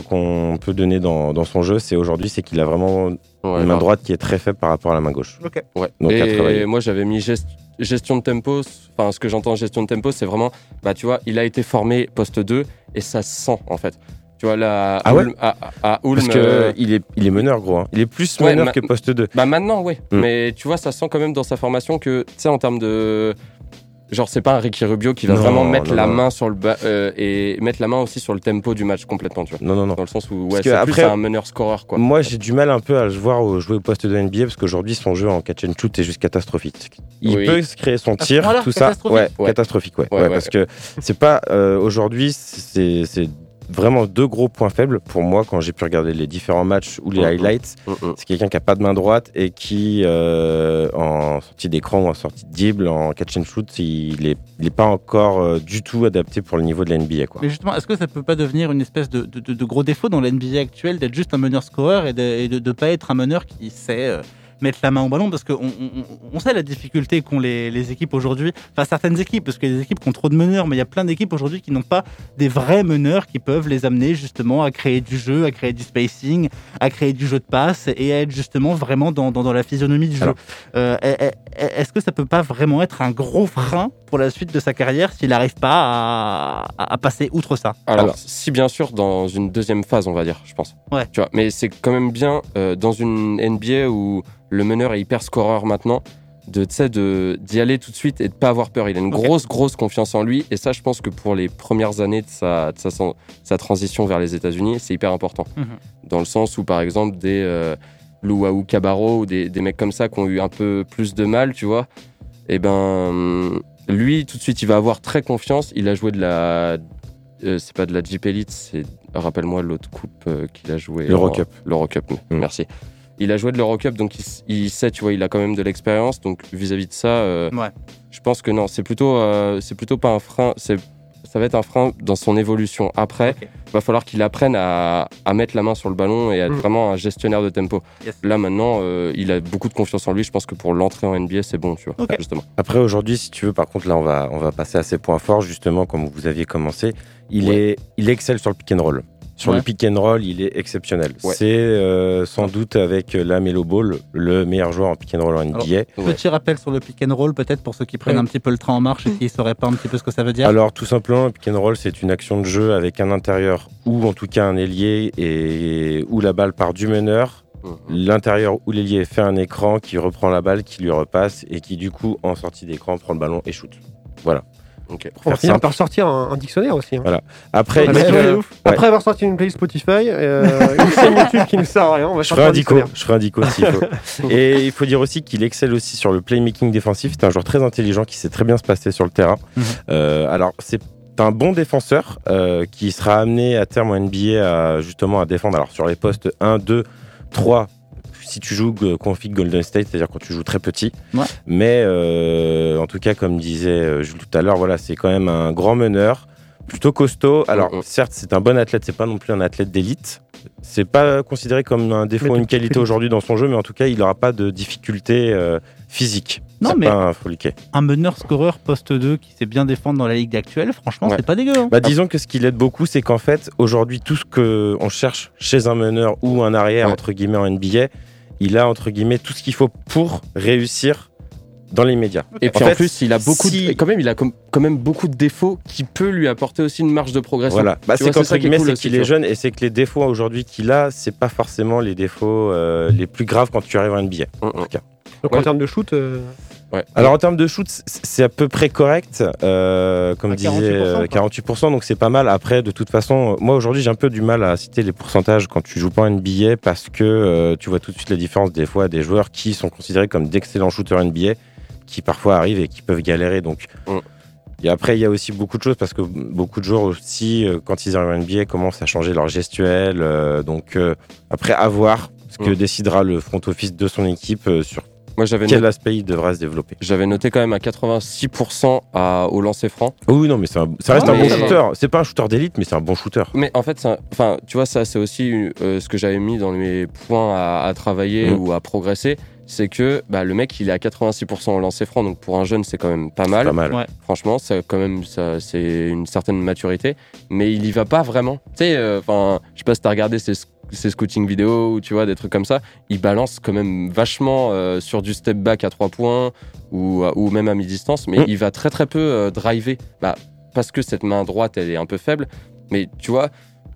qu'on peut donner dans, dans son jeu, c'est aujourd'hui, c'est qu'il a vraiment Ouais, une main droite qui est très faible par rapport à la main gauche. Ok. Ouais. Donc, à travailler. Et moi j'avais mis gest- gestion de tempo. Enfin, ce que j'entends gestion de tempo, c'est vraiment, bah tu vois, il a été formé poste 2 et ça se sent en fait. Tu vois là, Ah ouais à, à Ulm, Parce que euh, il est, il est meneur gros. hein. Il est plus Ouais, meneur que poste 2. Bah maintenant, oui. Mm. Mais tu vois, ça sent quand même dans sa formation que, tu sais, en termes de. Genre, c'est pas un Ricky Rubio qui va Non, vraiment mettre non, la non. main sur le bas euh, et mettre la main aussi sur le tempo du match complètement, tu vois. Non, non, non. Dans le sens où, ouais, c'est plus un meneur-scoreur, quoi. Moi, j'ai du mal un peu à le voir jouer au poste de NBA parce qu'aujourd'hui, son jeu en catch and shoot est juste catastrophique. Il Oui. peut se créer son ce tir, tout ça. catastrophique Ouais, Ouais. catastrophique, ouais. Ouais, Ouais, ouais. Parce que c'est pas. euh, Aujourd'hui, c'est vraiment deux gros points faibles pour moi quand j'ai pu regarder les différents matchs ou les Mhm. highlights. Mm, mm. C'est quelqu'un qui a pas de main droite et qui, euh, en sortie d'écran ou en sortie de dribble, en catch and shoot, il est, il est pas encore euh, du tout adapté pour le niveau de la NBA, quoi. Mais justement, est-ce que ça peut pas devenir une espèce de, de- de- de gros défaut dans l'NBA actuelle d'être juste un meneur scoreur et de ne pas être un meneur qui sait euh, mettre la main au ballon Parce qu'on on, on- sait la difficulté qu'ont les, les équipes aujourd'hui, enfin certaines équipes, parce qu'il y a des équipes qui ont trop de meneurs, mais il y a plein d'équipes aujourd'hui qui n'ont pas des vrais meneurs qui peuvent les amener justement à créer du jeu, à créer du spacing, à créer du jeu de passe et à être justement vraiment dans, dans, dans la physionomie du jeu. Euh, est- est- Est-ce que ça peut pas vraiment être un gros frein pour la suite de sa carrière s'il n'arrive pas à, passer outre ça Alors, Alors. si bien sûr, dans une deuxième phase, on va dire, je pense. Ouais. Tu vois, mais c'est quand même bien euh, dans une NBA où le meneur est hyper scoreur maintenant, de tu sais, de d'y aller tout de suite et de pas avoir peur. Il a une grosse, grosse confiance en lui. Et ça, je pense que pour les premières années de sa, de sa, sa transition vers les États-Unis, c'est hyper important. Mhm. Dans le sens où, par exemple, des euh, Luau Cabarro ou des, des mecs comme ça qui ont eu un peu plus de mal, tu vois, et ben hum, lui, tout de suite, il va avoir très confiance. Il a joué de la. euh, c'est pas de la Jeep Elite, c'est. Rappelle-moi l'autre coupe euh, qu'il a joué. L'Eurocup. L'Eurocup, Mm. merci. Il a joué de l'Eurocup, donc il, sait, tu vois, il a quand même de l'expérience. Donc vis-à-vis de ça, euh, Ouais. je pense que non, c'est plutôt, euh, c'est plutôt pas un frein. C'est, ça va être un frein dans son évolution. Après, Ok. va falloir qu'il apprenne à, à mettre la main sur le ballon et à être Mm. vraiment un gestionnaire de tempo. Yes. Là maintenant, euh, il a beaucoup de confiance en lui. Je pense que pour l'entrée en NBA, c'est bon, tu vois, Ok. justement. Après, aujourd'hui, si tu veux, par contre, là, on va, on va passer à ses points forts, justement, comme vous aviez commencé. Il, Ouais. est, il excelle sur le pick and roll. Sur Ouais. le pick and roll, il est exceptionnel. Ouais. C'est euh, sans doute avec la Melo Ball, le meilleur joueur en pick and roll en NBA. Ouais. Petit rappel sur le pick and roll, peut-être pour ceux qui prennent Ouais. un petit peu le train en marche et qui ne sauraient pas un petit peu ce que ça veut dire. Alors, tout simplement, pick and roll, c'est une action de jeu avec un intérieur ou en tout cas un ailier et où la balle part du meneur. Mhm. L'intérieur ou l'ailier fait un écran qui reprend la balle, qui lui repasse et qui, du coup, en sortie d'écran, prend le ballon et shoot. Voilà. On Faire simple. par sortir un, un dictionnaire aussi. hein. Après, euh, après avoir sorti une playlist Spotify, euh, une chaîne YouTube qui ne sert à rien, on va Je ferai un dico, dictionnaire. je ferai un dico s'il faut. Et il faut dire aussi qu'il excelle aussi sur le playmaking défensif. C'est un joueur très intelligent qui sait très bien se passer sur le terrain. Mhm. Euh, alors, c'est un bon défenseur euh, qui sera amené à terme en NBA à, justement à défendre. Alors sur les postes 1, 2, 3, si tu joues config Golden State, c'est-à-dire quand tu joues très petit. Ouais. Mais euh, en tout cas, comme disait euh, Jules tout à l'heure, voilà, c'est quand même un grand meneur, plutôt costaud. Alors certes, c'est un bon athlète, c'est pas non plus un athlète d'élite. C'est pas considéré comme un défaut ou une qualité aujourd'hui dans son jeu, mais en tout cas, il n'aura pas de difficultés euh, physiques. Non, mais- pas un. Un meneur scoreur poste 2 qui sait bien défendre dans la ligue actuelle, franchement, c'est pas dégueu. hein. Bah, disons que ce qui l'aide beaucoup, c'est qu'en fait, aujourd'hui, tout ce que on cherche chez un meneur ou un arrière, entre guillemets, en NBA, il a, entre guillemets, tout ce qu'il faut pour réussir dans les médias. Et puis en, plus, il a beaucoup, si- de, quand même, il a com- quand même beaucoup de défauts qui peut lui apporter aussi une marge de progression. Voilà, bah, c'est qu'entre guillemets, c'est qu'il est jeune et c'est que les défauts aujourd'hui qu'il a, c'est pas forcément les défauts euh, les plus graves quand tu arrives en NBA. En tout cas. Donc en termes de shoot, euh, Alors en termes de shoot, c'est à peu près correct, euh, comme À disait 48%, euh, 48%, donc c'est pas mal. Après, de toute façon, moi aujourd'hui j'ai un peu du mal à citer les pourcentages quand tu joues pas en NBA parce que euh, tu vois tout de suite la différence des fois des joueurs qui sont considérés comme d'excellents shooters NBA, qui parfois arrivent et qui peuvent galérer. Donc et après, il y a aussi beaucoup de choses parce que beaucoup de joueurs aussi, quand ils arrivent en NBA, commencent à changer leur gestuelle. euh, donc euh, après, à voir ce que décidera le front office de son équipe euh, sur Moi, j'avais quel noté- aspect il devra se développer. J'avais noté quand même à 86% à, au lancer franc. Oui, non, mais un- ça reste Ah, un bon shooter. C'est pas un shooter d'élite, mais c'est un bon shooter. Mais en fait, un- enfin, tu vois, ça, c'est aussi euh, ce que j'avais mis dans mes points à, à travailler Mhm. ou à progresser. C'est que bah, le mec, il est à 86% au lancer franc, donc pour un jeune, c'est quand même pas mal. pas mal. Ouais. Franchement, c'est quand même, ça, c'est une certaine maturité, mais il y va pas vraiment. Tu sais, euh, enfin, je sais pas si t'as regardé ses, ses scouting vidéos ou tu vois des trucs comme ça. Il balance quand même vachement euh, sur du step back à 3 points ou, ou même à mi-distance, mais Mhm. il va très très peu euh, driver. Bah, parce que cette main droite, elle est un peu faible. Mais tu vois,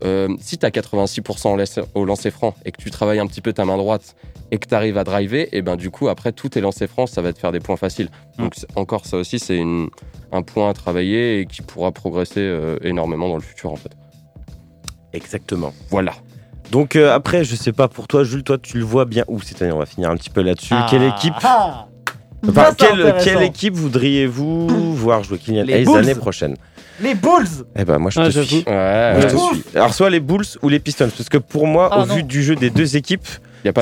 euh, si tu as 86% au lancer- franc et que tu travailles un petit peu ta main droite et que tu arrives à driver, et ben du coup, après, tous tes lancers francs, ça va te faire des points faciles. Donc, c'est- encore, ça aussi, c'est un point à travailler et qui pourra progresser euh, énormément dans le futur, en fait. Exactement. Voilà. Donc euh, après, je sais pas pour toi, Jules, toi tu le vois bien où C'est-à-dire, on va finir un petit peu là-dessus. Quelle équipe Ah. Enfin, Ça, c'est quelle, équipe voudriez-vous voir jouer Kylian Hayes Bulls. l'année prochaine Les Bulls Eh ben moi je Ah, te j'avoue. suis. Ouais, Moi, je te suis. Alors soit les Bulls ou les Pistons, parce que pour moi, Ah, au non. vu du jeu des deux équipes,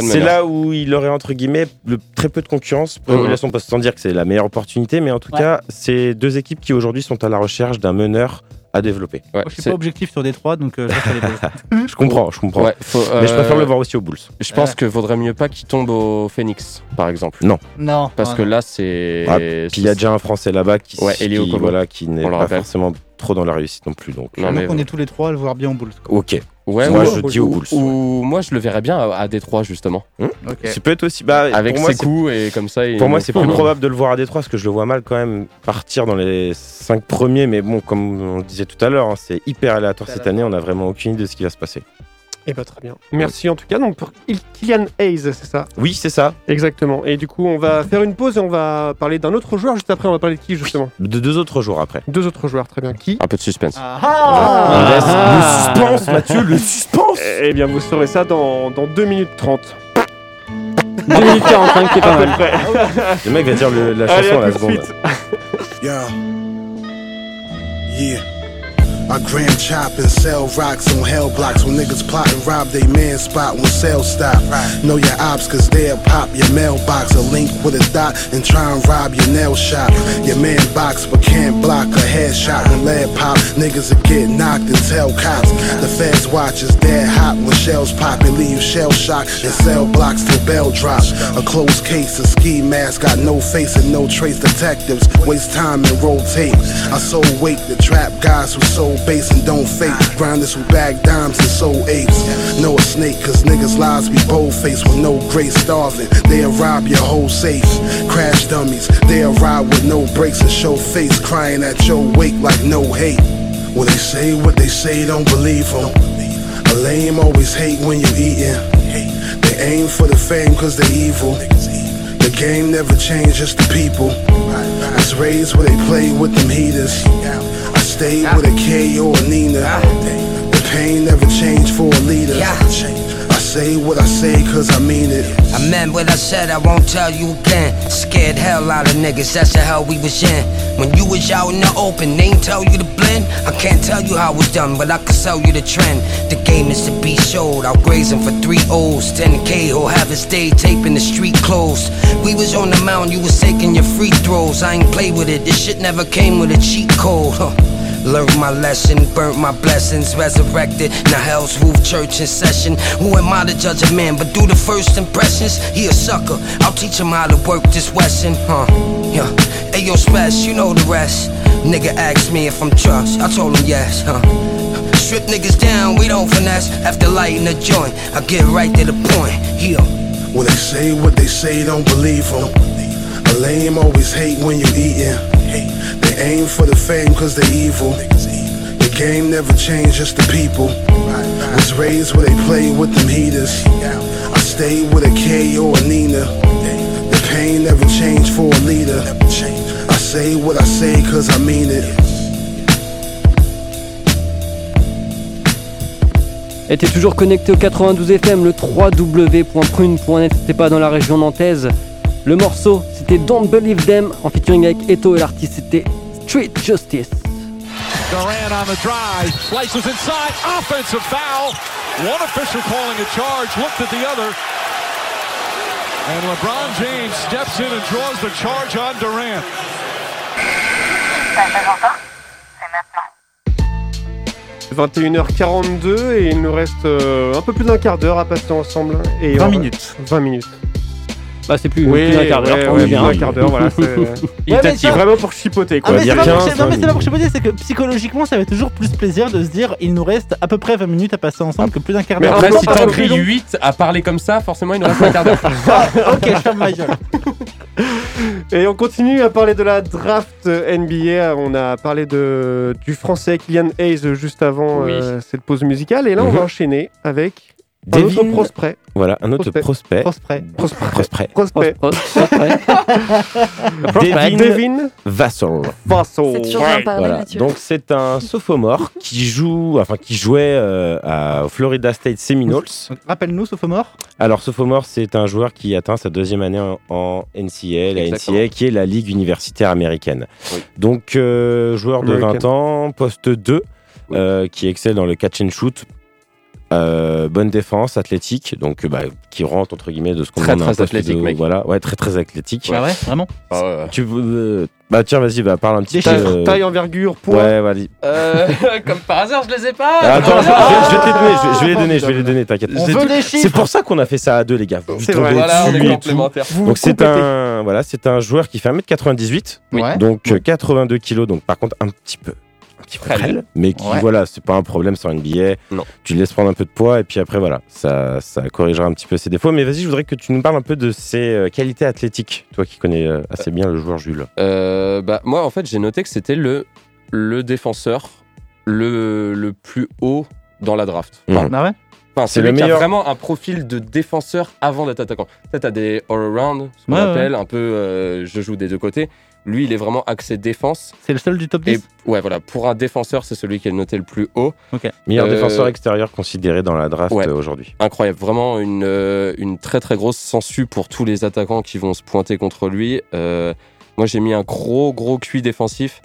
c'est là où il aurait entre guillemets le, très peu de concurrence pour Mhm. évaluation poste, sans dire que c'est la meilleure opportunité, mais en tout Ouais. cas, c'est deux équipes qui aujourd'hui sont à la recherche d'un meneur à développer. Ouais, Moi, je suis c'est- pas objectif sur Détroit, donc euh, je comprends, je comprends. Ouais, faut, Mais je préfère euh, le voir aussi aux Bulls. Je pense que vaudrait mieux pas qu'il tombe au Phoenix, par exemple. Non. Non. Parce non, que non. là, c'est. Ah, Puis il y a déjà un Français là-bas qui, Ouais, qui, voilà, qui n'est pas rappelle. forcément trop dans la réussite non plus. Donc, Non, Donc, mais on est tous les trois à le voir bien en Bulls. quoi. ok. Ouais, Moi, ou- je dis aux ou- Bulls, Ou moi, je le verrais bien à, à Détroit, justement. Ok. Ça peut être aussi. Bah, Avec pour moi, ses coups et comme ça. Pour moi, c'est plus probable de le voir à Détroit parce que je le vois mal quand même partir dans les 5 premiers. Mais bon, comme on disait tout à l'heure, hein, c'est hyper aléatoire cette année. On n'a vraiment aucune idée de ce qui va se passer. Eh ben très bien. Merci en tout cas donc pour Il- Kylian Hayes, c'est ça? Oui, c'est ça. Exactement. Et du coup, on va faire une pause et on va parler d'un autre joueur juste après. On va parler de qui justement? De deux autres jours après. Deux autres joueurs, très bien. Qui? Un peu de suspense. Ah Ah. le suspense, Mathieu, le suspense Eh bien, vous saurez ça dans, dans 2 minutes 30. 2 minutes 45 qui est pas mal. Le mec va dire le- la Allez, chanson à à la seconde. Yeah. Yeah. I gram chop and sell rocks on hell blocks when niggas plot and rob they man spot when sales stop. Know your ops cause they'll pop your mailbox, a link with a dot and try and rob your nail shop. Your man box but can't block a headshot when lead pop. Niggas will get knocked and tell cops. The feds watch is dead hot when shells pop and leave you shell shocked and sell blocks till bell drop. A closed case, a ski mask, got no face and no trace. Detectives waste time and rotate. I sold weight to trap guys who sold base and don't fake. Grinders who bag dimes and sold apes. Know a snake, cause niggas' lives be bold faced with no grace starving. They'll rob your whole safe. Crash dummies, they'll ride with no brakes and show face. Crying at your wake like no hate. When they say what they say, don't believe them. A lame always hate when you eatin'. They aim for the fame cause they evil. The game never changed, just the people. Was raised where they play with them heaters. I stayed with a K or a Nina. The pain never changed for a leader. I say what I say cause I mean it. I meant what I said, I won't tell you again. Scared hell out of niggas, that's the hell we was in. When you was out in the open, they ain't tell you to blend. I can't tell you how it's done, but I can sell you the trend. The game is to be showed. I'll graze him for three O's. 10K, he'll have his day taping the street clothes. We was on the mound, you was taking your free throws. I ain't play with it, this shit never came with a cheat code. Huh. Learned my lesson, burnt my blessings, resurrected. Now hell's roof church in session. Who am I to judge a man? But do the first impressions. He a sucker. I'll teach him how to work this Wesson, huh? Yeah. Hey yo, Spess, you know the rest. Nigga asked me if I'm trust. I told him yes, huh? Strip niggas down, we don't finesse. After lighting the joint, I get right to the point. Yeah. When they say what they say, don't believe them. A lame always hate when you eatin'. They aim for the fame cause they evil. The game never changed, just the people. Was raised where they play with them heaters. I stay with a K or a Nina. The pain never changed for a leader. I say what I say cause I mean it. T'es toujours connecté au 92 FM, le www.prune.net, t'es pas dans la région nantaise. Le morceau, c'était Don't Believe Them, en featuring avec Eto et l'artiste c'était Street Justice. Durant on the drive, slices inside, offensive foul. One official calling a charge, looked at the other. And LeBron James steps in and draws the charge on Durant. 21h42 et il nous reste euh, un peu plus d'un quart d'heure à passer ensemble. Et 20 on va- minutes. 20 minutes. Bah c'est plus, Oui, plus d'un quart d'heure, ouais, on ouais, d'un quart d'heure, voilà. c'est- Il Ouais, t'a mais dit. c'est vraiment pour chipoter, Ah, quoi. mais c'est Dire pas, pour 15, chier- non, mais c'est pas 20 pour chipoter, c'est que psychologiquement, ça fait toujours plus plaisir de se dire il nous reste à peu près 20 minutes à passer ensemble que plus d'un quart Mais d'heure. après, Encore si t'en long. 8 à parler comme ça, forcément, il nous reste un quart d'heure. ok, je ferme ma gueule. Et on continue à parler de la draft NBA. On a parlé de, du français Kylian Hayes juste avant Oui. euh, cette pause musicale. Et là, on Mhm. va enchaîner avec un autre Devin- prospect. Voilà, un autre prospect. Prospect. Prospect. Prospect. Devin, Devin Vassell. Vassell. C'est toujours bien parlé, Voilà. Donc c'est un sophomore qui joue, enfin qui jouait euh, à Florida State Seminoles. Rappelle-nous, Sophomore. Alors sophomore, c'est un joueur qui atteint sa deuxième année en, en NCAA, la Exactement. NCAA qui est la ligue universitaire américaine. Donc euh, joueur de American. 20 ans, poste 2, euh, qui excelle dans le catch and shoot. Euh, bonne défense, athlétique, donc euh, bah, qui rentre entre guillemets de ce qu'on Très, un très athlétique, de- mec. Voilà, ouais, très très athlétique. Ah ouais, vraiment Ah ouais. Tu veux- bah tiens, vas-y, bah, parle un petit Taille, peu. euh, taille, envergure, poids. Ouais, vas-y. Euh, comme par hasard, je les ai pas. Ah, Attends, je, je vais- je vais te les donner, je vais, je vais les donner, je vais les donner, t'inquiète. On C'est veut tout- des chiffres. C'est pour ça qu'on a fait ça à deux, les gars. Vous C'est vrai. Voilà, on est complémentaires. Donc c'est un voilà, c'est un joueur qui fait 1m98, Ouais. donc euh, 82 kilos, donc par contre un petit peu un petit peu Frêle. frêle, mais qui Ouais. voilà, c'est pas un problème sur NBA. Non. Tu laisses prendre un peu de poids et puis après voilà, ça ça corrigera un petit peu ses défauts. Mais vas-y, je voudrais que tu nous parles un peu de ses euh, qualités athlétiques, toi qui connais euh, assez bien le joueur Jules. Euh, bah, moi, en fait, j'ai noté que c'était le, le défenseur le, le plus haut dans la draft. Mhm. Ah ouais? Enfin, C'est le lui qui a meilleur. vraiment un profil de défenseur avant d'être attaquant. Peut-être t'as des all-around, ce qu'on Ouais, ouais. appelle, un peu euh, je joue des deux côtés. Lui, il est vraiment axé défense. C'est le seul du top Et 10 ouais, voilà, pour un défenseur, c'est celui qui est noté le plus haut. Meilleur Euh, défenseur extérieur considéré dans la draft ouais. aujourd'hui. Incroyable, vraiment une, euh, une très très grosse sensu pour tous les attaquants qui vont se pointer contre lui. Euh, moi, j'ai mis un gros gros QI défensif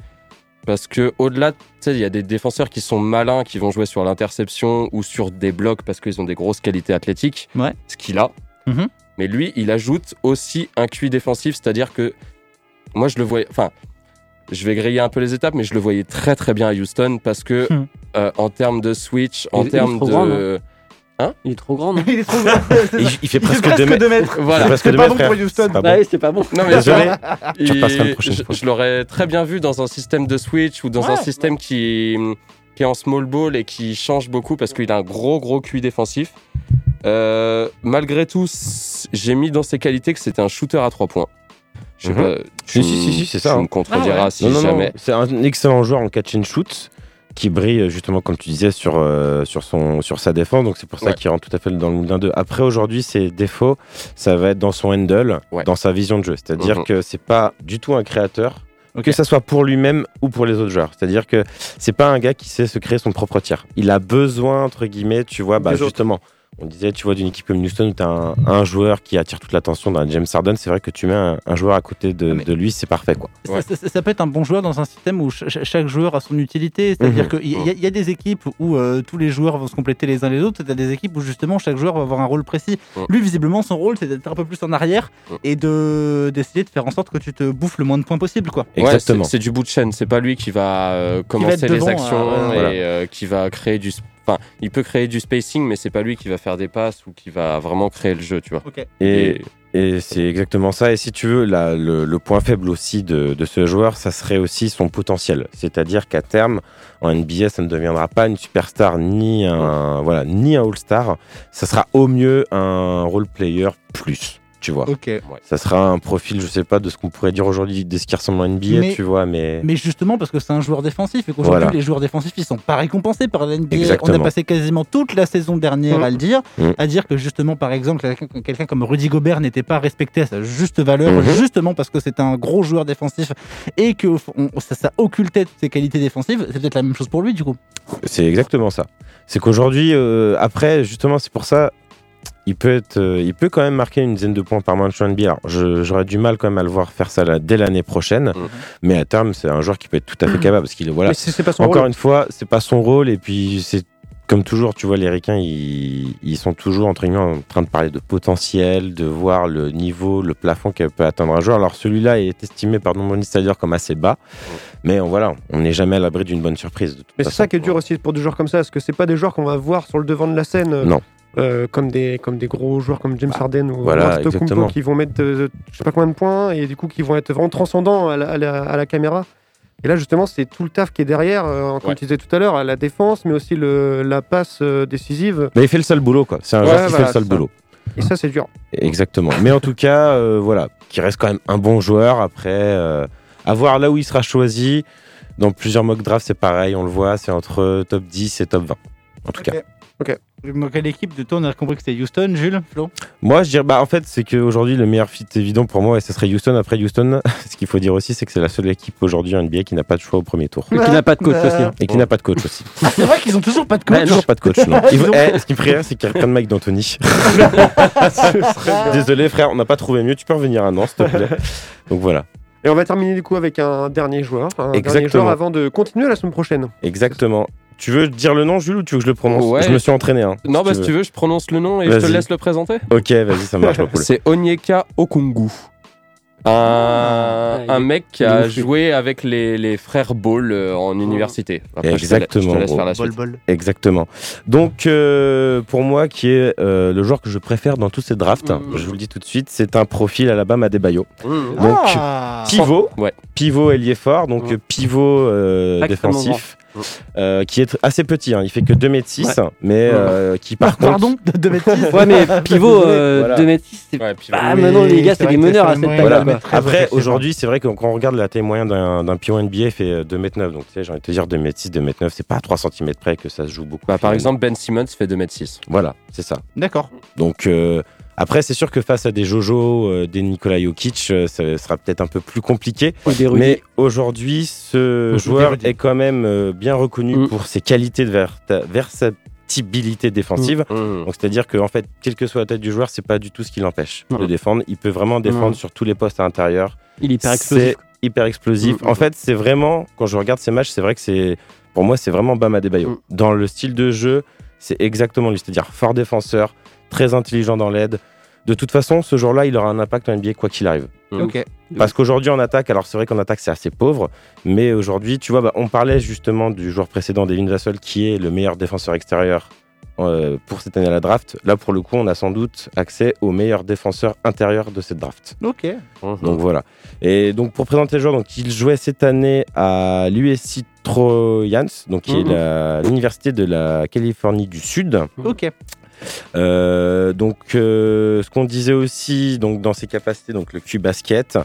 parce que au-delà, tu sais, il y a des défenseurs qui sont malins, qui vont jouer sur l'interception ou sur des blocs parce qu'ils ont des grosses qualités athlétiques, Ouais. ce qu'il a. Mhm. Mais lui, il ajoute aussi un QI défensif, c'est-à-dire que moi, je le voyais. Enfin, je vais griller un peu les étapes, mais je le voyais très très bien à Houston parce que Hmm. euh, en termes de switch, en termes de. grand, non Il est trop grand, non Il est trop grand. Il, il fait presque fait 2 mètres. mètres. Voilà. C'est pas bon pour. Houston. Bah oui, c'est pas bon. Non, mais Désolé. il- Tu repasseras la prochaine je, fois. je l'aurais très bien vu dans un système de switch ou dans un système qui, qui est en small ball et qui change beaucoup parce qu'il a un gros gros QI défensif. Euh, malgré tout, j'ai mis dans ses qualités que c'était un shooter à 3 points. Je sais Mhm. pas. Si, tu si, si, si, c'est ça, Tu hein. me contrediras Ah ouais. si Non, non, non, jamais. C'est un excellent joueur en catch and shoot qui brille euh, justement comme tu disais sur, euh, sur, son, sur sa défense donc c'est pour ça Ouais. qu'il rentre tout à fait dans le moule d'un 2 après aujourd'hui ses défauts ça va être dans son handle Ouais. dans sa vision de jeu c'est à dire Mhm. que c'est pas du tout un créateur que ça soit pour lui-même ou pour les autres joueurs c'est à dire que c'est pas un gars qui sait se créer son propre tir il a besoin entre guillemets tu vois bah, autres. On disait, tu vois, d'une équipe comme Houston où tu as un, un joueur qui attire toute l'attention d'un James Harden, c'est vrai que tu mets un, un joueur à côté de, de lui, c'est parfait, quoi. Ça, ça- ça peut être un bon joueur dans un système où ch- ch- chaque joueur a son utilité. C'est-à-dire Mhm. qu'il y, a- il y a des équipes où euh, tous les joueurs vont se compléter les uns les autres. et t'as des équipes où justement chaque joueur va avoir un rôle précis. Lui, visiblement, son rôle, c'est d'être un peu plus en arrière et de d'essayer de faire en sorte que tu te bouffes le moins de points possible. Quoi. Ouais, c'est- du bout de chaîne. C'est pas lui qui va euh, commencer les devant, actions euh, et voilà. euh, qui va créer du. Enfin, il peut créer du spacing, mais c'est pas lui qui va faire des passes ou qui va vraiment créer le jeu, tu vois. Et, et c'est exactement ça. Et si tu veux, le, le point faible aussi de, de ce joueur, ça serait aussi son potentiel. C'est-à-dire qu'à terme, en NBA, ça ne deviendra pas une superstar ni un, voilà, ni un All-Star. Ça sera au mieux un role player plus. Tu vois. Ok. Ça sera un profil, je sais pas, de ce qu'on pourrait dire aujourd'hui, de ce qui ressemble à NBA, Mais- tu vois, mais. Mais justement parce que c'est un joueur défensif et qu'aujourd'hui Voilà. les joueurs défensifs ils sont pas récompensés par la NBA. On a passé quasiment toute la saison dernière Mm. à le dire, Mm. à dire que justement par exemple quelqu'un comme Rudy Gobert n'était pas respecté à sa juste valeur Mhm. justement parce que c'est un gros joueur défensif et que on- ça, ça occultait toutes ses qualités défensives. C'est peut-être la même chose pour lui du coup. C'est exactement ça. C'est qu'aujourd'hui, euh, après, justement, c'est pour ça, il peut, être, euh, il peut quand même marquer une dizaine de points par match en NBA. Alors, j'aurais du mal quand même à le voir faire ça là, dès l'année prochaine, mais à terme, c'est un joueur qui peut être tout à fait capable parce qu'il voilà. Pas son Encore rôle. une fois, c'est pas son rôle et puis c'est comme toujours, tu vois, les Ricains, ils, ils sont toujours entre guillemets en train de parler de potentiel, de voir le niveau, le plafond qu'elle peut atteindre un joueur. Alors celui-là est estimé par nombre d'insiders comme assez bas, mais on, voilà, on n'est jamais à l'abri d'une bonne surprise. de toute Mais c'est façon. ça qui est dur aussi pour des joueurs comme ça, parce que c'est pas des joueurs qu'on va voir sur le devant de la scène. Non. Euh, comme, des, comme des gros joueurs comme James Harden ou Voilà, exactement. qui vont mettre euh, je sais pas combien de points et du coup qui vont être vraiment transcendants à la, à la- à la caméra. Et là justement c'est tout le taf qui est derrière, euh, comme Ouais. tu disais tout à l'heure, à la défense mais aussi le, la passe euh, décisive. Mais il fait le sale boulot, quoi. C'est un Ouais, joueur qui voilà, fait le sale boulot. Et ça c'est dur. Exactement. Mais en tout cas, euh, voilà, qui reste quand même un bon joueur. Après, euh, à voir là où il sera choisi. Dans plusieurs mock drafts, c'est pareil, on le voit, c'est entre top 10 et top 20. En tout cas. Ok. Donc quelle équipe de toi on a compris que c'était Houston, Jules, Flo Moi, je dirais, bah, en fait, c'est qu'aujourd'hui, le meilleur fit évident pour moi, et ce serait Houston. Après Houston, ce qu'il faut dire aussi, c'est que c'est la seule équipe aujourd'hui en NBA qui n'a pas de choix au premier tour. Et qui n'a pas de coach aussi. hein. Et qui n'a pas de coach aussi. Ah, c'est vrai qu'ils ont toujours pas de coach. Bah, toujours pas de coach, non. Ils eh, ce qui me ferait rire, c'est qu'ils reprennent Mike d'Anthony. Désolé, frère, on n'a pas trouvé mieux. Tu peux revenir un an, s'il te plaît. Donc voilà. Et on va terminer du coup avec un dernier joueur, un dernier Exactement. joueur avant de continuer la semaine prochaine. Exactement. Tu veux dire le nom, Jules, ou tu veux que je le prononce Ouais. Je me suis entraîné. Hein, Non, bah si tu veux, je prononce le nom et je te laisse le présenter. Ok, vas-y, ça marche. C'est Onyeka Okungu. Un, un mec qui a joué avec les, les frères Ball euh, en université. Après, Exactement. Je te laisse gros. faire la suite. Exactement. Donc, euh, pour moi, qui est euh, le joueur que je préfère dans tous ces drafts, Mm. je vous le dis tout de suite, c'est un profil Alabama Adebayo. Mm. Donc, Ah. pivot, Ouais. pivot ailier fort, donc Mm. pivot euh, défensif. Euh, qui est assez petit, hein. il fait que 2m6, Ouais. mais euh, qui par contre. Pardon de, de mettre six Ouais, mais pivot euh, Voilà. 2 mètres 6, c'est Ouais, pivot. Ah, maintenant les gars, c'est des meneurs à cette. Voilà. très Après, aujourd'hui, c'est vrai que quand on regarde la taille moyenne d'un d'un pion NBA, fait euh, 2m9. Donc, tu sais, j'ai envie de te dire 2m6, 2m9, c'est pas à 3 cm près que ça se joue beaucoup. Bah, par exemple, Ben Simmons fait 2m6. Voilà, c'est ça. D'accord. Donc, euh, après, c'est sûr que face à des Jojo, euh, des Nikola Jokic, euh, ça sera peut-être un peu plus compliqué. Ou des Rudy. Mais aujourd'hui, ce Ou joueur est quand même euh, bien reconnu Mm. pour ses qualités de versatilité défensive. Mm. Donc c'est-à-dire qu'en fait, quelle que soit la tête du joueur, c'est pas du tout ce qui l'empêche de défendre. Il peut vraiment défendre sur tous les postes à l'intérieur. Il est hyper explosif. Hyper explosif. Mm, En mm. fait, c'est vraiment quand je regarde ces matchs, c'est vrai que c'est pour moi c'est vraiment Bam Adebayo. Mm. Dans le style de jeu, c'est exactement lui, c'est-à-dire fort défenseur, très intelligent dans l'aide. De toute façon, ce jour-là, il aura un impact en NBA quoi qu'il arrive. Ok. Parce qu'aujourd'hui en attaque, alors c'est vrai qu'en attaque c'est assez pauvre, mais aujourd'hui, tu vois, bah, on parlait justement du joueur précédent, Devin Vassell, qui est le meilleur défenseur extérieur euh, pour cette année à la draft. Là, pour le coup, on a sans doute accès au meilleur défenseur intérieur de cette draft. Ok. Donc voilà. Et donc pour présenter le joueur, donc il jouait cette année à l'USC Trojans, donc qui est Mhm. la- l'université de la Californie du Sud. Ok. Euh, donc, euh, ce qu'on disait aussi, donc dans ses capacités, donc le Q basket,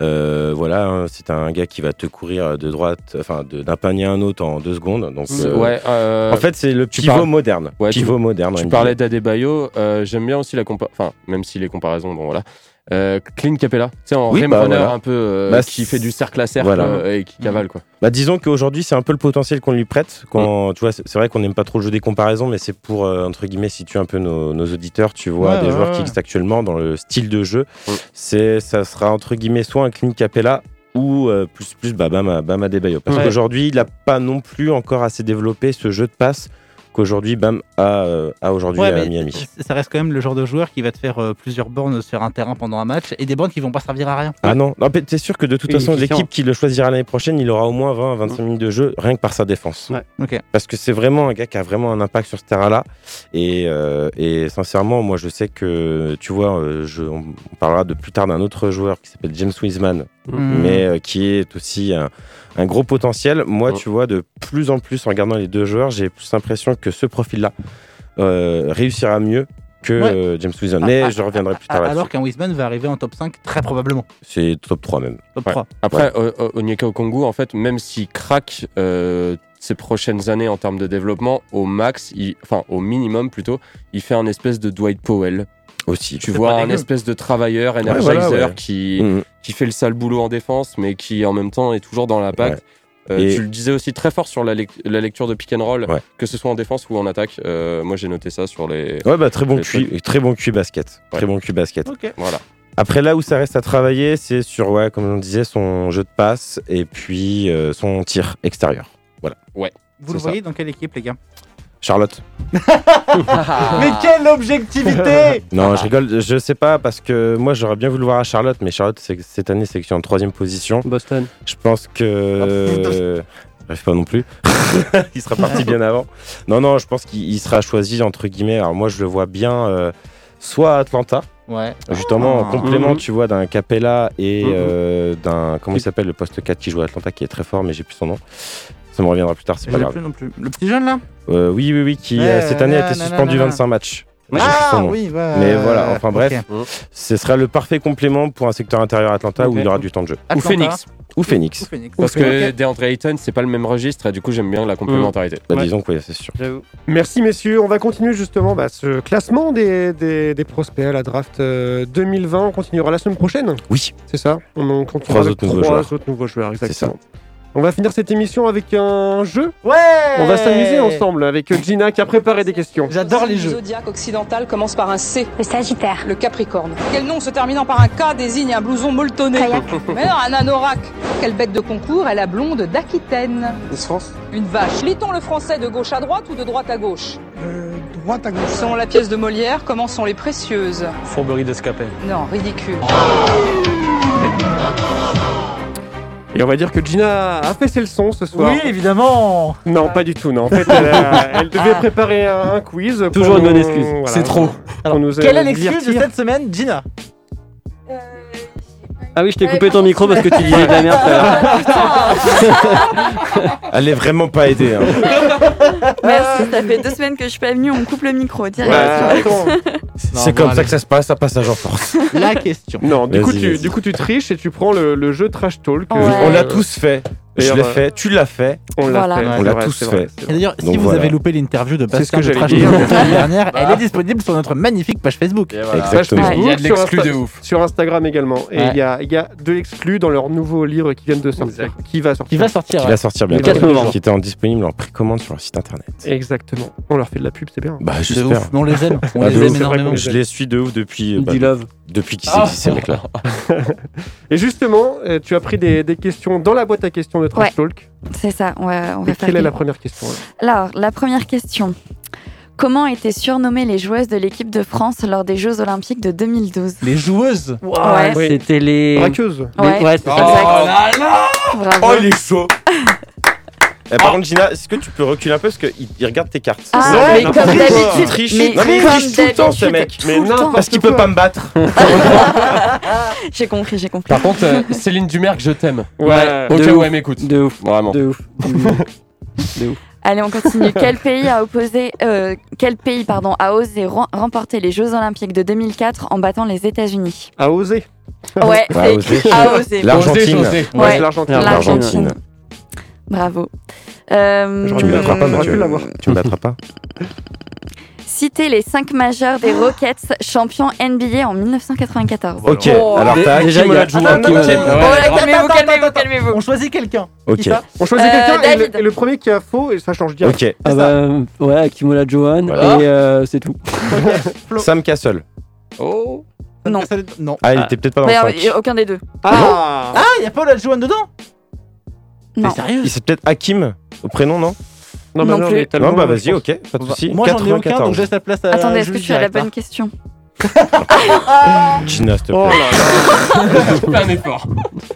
euh, voilà, hein, c'est un gars qui va te courir de droite, enfin d'un panier à un autre en deux secondes. Donc, Ouais, en fait, c'est le tu pivot parles- moderne. Ouais, tu- pivot moderne. Tu parlais d'Adebayo, j'aime bien aussi la comparaison, enfin, même si les comparaisons, bon voilà. Euh, Clint Capella, tu sais, en Oui, bah, runner voilà. un peu, euh, Bah, qui fait du cercle à cercle voilà. euh, et qui cavale quoi. Bah, disons qu'aujourd'hui, c'est un peu le potentiel qu'on lui prête. Quand, tu vois, c'est vrai qu'on n'aime pas trop le jeu des comparaisons, mais c'est pour, euh, entre guillemets, situer un peu nos, nos auditeurs. Tu vois, Ouais, des ouais, joueurs ouais. qui existent actuellement dans le style de jeu. C'est, ça sera, entre guillemets, soit un Clint Capella ou euh, plus, plus bah, Bama, Bama Debayo. Parce Ouais. qu'aujourd'hui, il n'a pas non plus encore assez développé ce jeu de passe qu'aujourd'hui, Bam a, euh, a aujourd'hui Ouais, à mais Miami. ça reste quand même le genre de joueur qui va te faire euh, plusieurs bornes sur un terrain pendant un match et des bornes qui vont pas servir à rien. Ah non, non mais t'es sûr que de toute façon, l'équipe qui le choisira l'année prochaine, il aura au moins 20-25 minutes de jeu, rien que par sa défense. Parce que c'est vraiment un gars qui a vraiment un impact sur ce terrain-là. Et, euh, et sincèrement, moi, je sais que, tu vois, euh, je, on on parlera de plus tard d'un autre joueur qui s'appelle James Wiseman, Mhm. mais euh, qui est aussi un, un gros potentiel. Moi, tu vois, de plus en plus, en regardant les deux joueurs, j'ai plus l'impression que ce profil-là euh, réussira mieux que Ouais. euh, James Wiseman. Mais Ah, je reviendrai plus ah, tard là-dessus. Alors qu'un Wiseman va arriver en top 5 très probablement. C'est top 3 même. Top Ouais. 3. Après, euh, Onyeka Okongu, en fait, même s'il craque euh, ces prochaines années en termes de développement, au max, il- enfin au minimum plutôt, il fait un espèce de Dwight Powell. Aussi. Tu vois un espèce de travailleur, Ouais, energizer voilà, ouais. qui, Mhm. qui fait le sale boulot en défense, mais qui en même temps est toujours dans l'impact. Euh, Et- Tu le disais aussi très fort sur la, lec- la lecture de pick and roll, Ouais. que ce soit en défense ou en attaque. Euh, moi, j'ai noté ça sur les. Ouais, bah très bon QI, très bon QI basket. Très bon QI basket. Voilà. Après, là où ça reste à travailler, c'est sur, ouais, comme on disait, son jeu de passe et puis euh, son tir extérieur. Voilà. Ouais. Vous le ça. voyez dans quelle équipe, les gars? Charlotte. Mais quelle objectivité Non, je rigole, je sais pas parce que moi j'aurais bien voulu le voir à Charlotte, mais Charlotte c'est- cette année c'est en troisième position. Boston. Je pense que. J'arrive pas non plus. il sera parti bien avant. Non, non, je pense qu'il il sera choisi entre guillemets. Alors moi je le vois bien euh, soit à Atlanta, Ouais. Justement, en Ah. complément, Mhm. tu vois, d'un Capella et Mhm. euh, d'un. Comment il s'appelle le poste 4 qui joue à Atlanta, qui est très fort, mais j'ai plus son nom. Ça me reviendra plus tard, c'est Je pas grave. plus non plus. Le petit jeune là Euh, oui, oui, oui, qui Ouais, euh, cette année a été suspendu nanana. 25 matchs. Ah oui, ouais. Mais voilà, enfin bref, Ok. ce sera le parfait complément pour un secteur intérieur Atlanta où il y aura du temps de jeu. Ou. Phoenix. Ou Phoenix. Ou Phoenix. Parce que DeAndre Ayton, c'est pas le même registre et du coup, j'aime bien la complémentarité. Bah, Ouais. disons que oui, c'est sûr. Merci messieurs, on va continuer justement bah, ce classement des, des, des prospects à la draft euh, 2020. On continuera la semaine prochaine, Oui. c'est ça? On en continuera Trois avec autres nouveaux trois joueurs. autres nouveaux joueurs, C'est exactement. On va finir cette émission avec un jeu. Ouais On va s'amuser ensemble avec Gina qui a préparé des questions. J'adore les Le jeux. zodiaque occidental commence par un C. Le Sagittaire. Le Capricorne. Quel nom se terminant par un K désigne un blouson molletonné Kayak. Mais non, un anorak. Quelle bête de concours est la blonde d'Aquitaine Une vache. Lit-on le français de gauche à droite ou de droite à gauche droite à gauche. Selon la pièce de Molière, comment sont les précieuses Fourberie d'escapé. Non, ridicule. Et on va dire que Gina a fait ses leçons ce soir. Oui, évidemment Non, pas du tout. Non, en fait, elle, a- elle devait préparer un, un quiz. pour Toujours une nous- bonne excuse. voilà, C'est trop. pour nous, euh, Quelle est l'excuse de divertir. cette semaine, Gina? Ah oui, je t'ai coupé ton micro parce que tu disais de la merde. tout à l'heure. Elle est vraiment pas aidée. hein. Merci, ça fait deux semaines que je suis pas venue, on me coupe le micro direct. Ouais, attends. C'est comme ça que ça se passe, à passage en force. La question. Non, du coup, tu, du coup, tu triches et tu prends le, le jeu Trash Talk. Ouais. euh, On l'a tous fait. Je l'ai euh, fait, tu l'as fait. On l'a Voilà. fait. Ouais, c'est on l'a vrai, tous c'est vrai, fait. c'est d'ailleurs, si Donc vous voilà. avez loupé l'interview de C'est que de Trash la semaine dernière, elle est disponible sur notre magnifique page Facebook. Page Exactement. Facebook, Il y a de l'exclu de ouf. Sur Instagram également. Et il Ouais. y, a, il y a de l'exclu dans leur nouveau livre qui vient de sortir. Qui va sortir Qui va sortir. Qui ouais. va sortir bientôt. 4 novembre. Qui était en disponible en précommande sur leur site internet. Exactement. On leur fait de la pub, c'est bien. Bah, De j'espère. on les aime. On Ah, les aime énormément. Je les suis de ouf depuis, bah, love. depuis qu'ils Ah. existent, ces mecs-là. Et justement, euh, tu as pris des questions dans la boîte à questions de Trash Ouais. Talk. C'est ça, on va, on va Et quelle est la première question là Alors, la première question. Comment étaient surnommées les joueuses de l'équipe de France lors des Jeux Olympiques de 2012 Les joueuses. Ouais. Oui. C'était les. Braqueuse. les- Ouais. Ouais, c'est ça. Exact. Bravo. Oh, il est chaud Eh, par contre, Gina, est-ce que tu peux reculer un peu parce qu'il il regarde tes cartes? Ah, Non, mais comme quoi. d'habitude. Il triche. Mais Non, mais il comme triche tout le temps, ce d'habitude, mec. tout Mais le temps. parce qu'il peut pas me battre. J'ai compris, j'ai compris. Par contre, euh, Céline Dumergue, je t'aime. Ouais. Au De cas où ouf. elle m'écoute. De ouf. Vraiment. De ouf. Allez, on continue. quel pays a opposé, euh, quel pays pardon a osé rem- remporter les Jeux Olympiques de 2004 en battant les États-Unis? A osé. Ouais, A c'est osé. écrit a osé. L'Argentine. Ouais, Ouais. c'est l'Argentine. L'Argentine. Bravo. Euh, J'aurais Tu me battras pas, J'aurais Mathieu. pu l'avoir. Tu me battras pas Citez les 5 majeurs des Rockets, champions NBA en 1994. Ok, Oh. alors t'as Déjà, il y a- calmez-vous, calmez-vous, calmez-vous. On choisit quelqu'un. Ok. On choisit Euh, quelqu'un et, David. le- et le premier qui a faux, et ça change direct. Ok. Ah bah, ouais, Akimola Johan, Voilà. et euh, c'est tout. Sam Castle. Oh. Non. Non. Ah, il était peut-être pas dans Mais, le euh, 5. aucun des deux. Ah Ah, il y a pas Olajuwon dedans? Non. T'es sérieux Il c'est peut-être Hakim au prénom, non? Non, Non bah plus. mais tellement, Non, bah je vas-y, ok, pas de soucis. Moi, j'en ai aucun, donc je 94. laisse la place à Attendez, est-ce que tu as la direct, hein. bonne question? Gina, s'il te Oh plaît. là là. Fais un effort.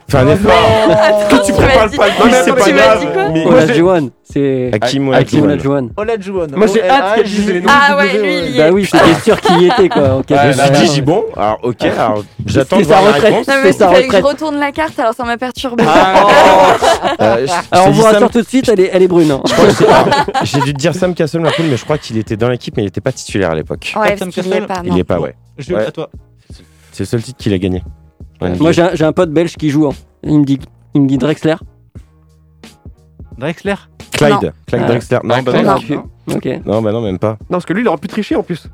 Fais un effort. Attends, Tu prépares dit- pas le quiz, c'est pas grave. dit quoi? Mais- Olajuwon, c'est Hakim Olajuwon. Olajuwon. Olajuwon. Moi, j'ai hâte qu'elle dise les noms. Ah ouais, lui, il y Bah est. oui, j'étais sûr qu'il y était quoi. Ok, Je me suis dit, j'ai bon. Alors, ok, alors j'attends de voir la retraite. réponse. Non, mais que je retourne la carte, alors ça m'a perturbé. Euh, je- Alors je on vous rassure tout de suite, elle est, elle est brune. hein. J'ai dû te dire Sam Castle, ma poule, mais je crois qu'il était dans l'équipe, mais il était pas titulaire à l'époque. Ouais, Sam est pas. Il non. y est pas, ouais. Ouais. à toi. C'est le seul titre qu'il a gagné. Moi j'ai un, j'ai un pote belge qui joue. hein. Il me dit, il me dit Drexler. Drexler? Clyde. Clyde Ah. Drexler. Non, bah Ah, non. non. Ok. Non, bah non, même pas. Non, parce que lui, il aurait pu tricher en plus.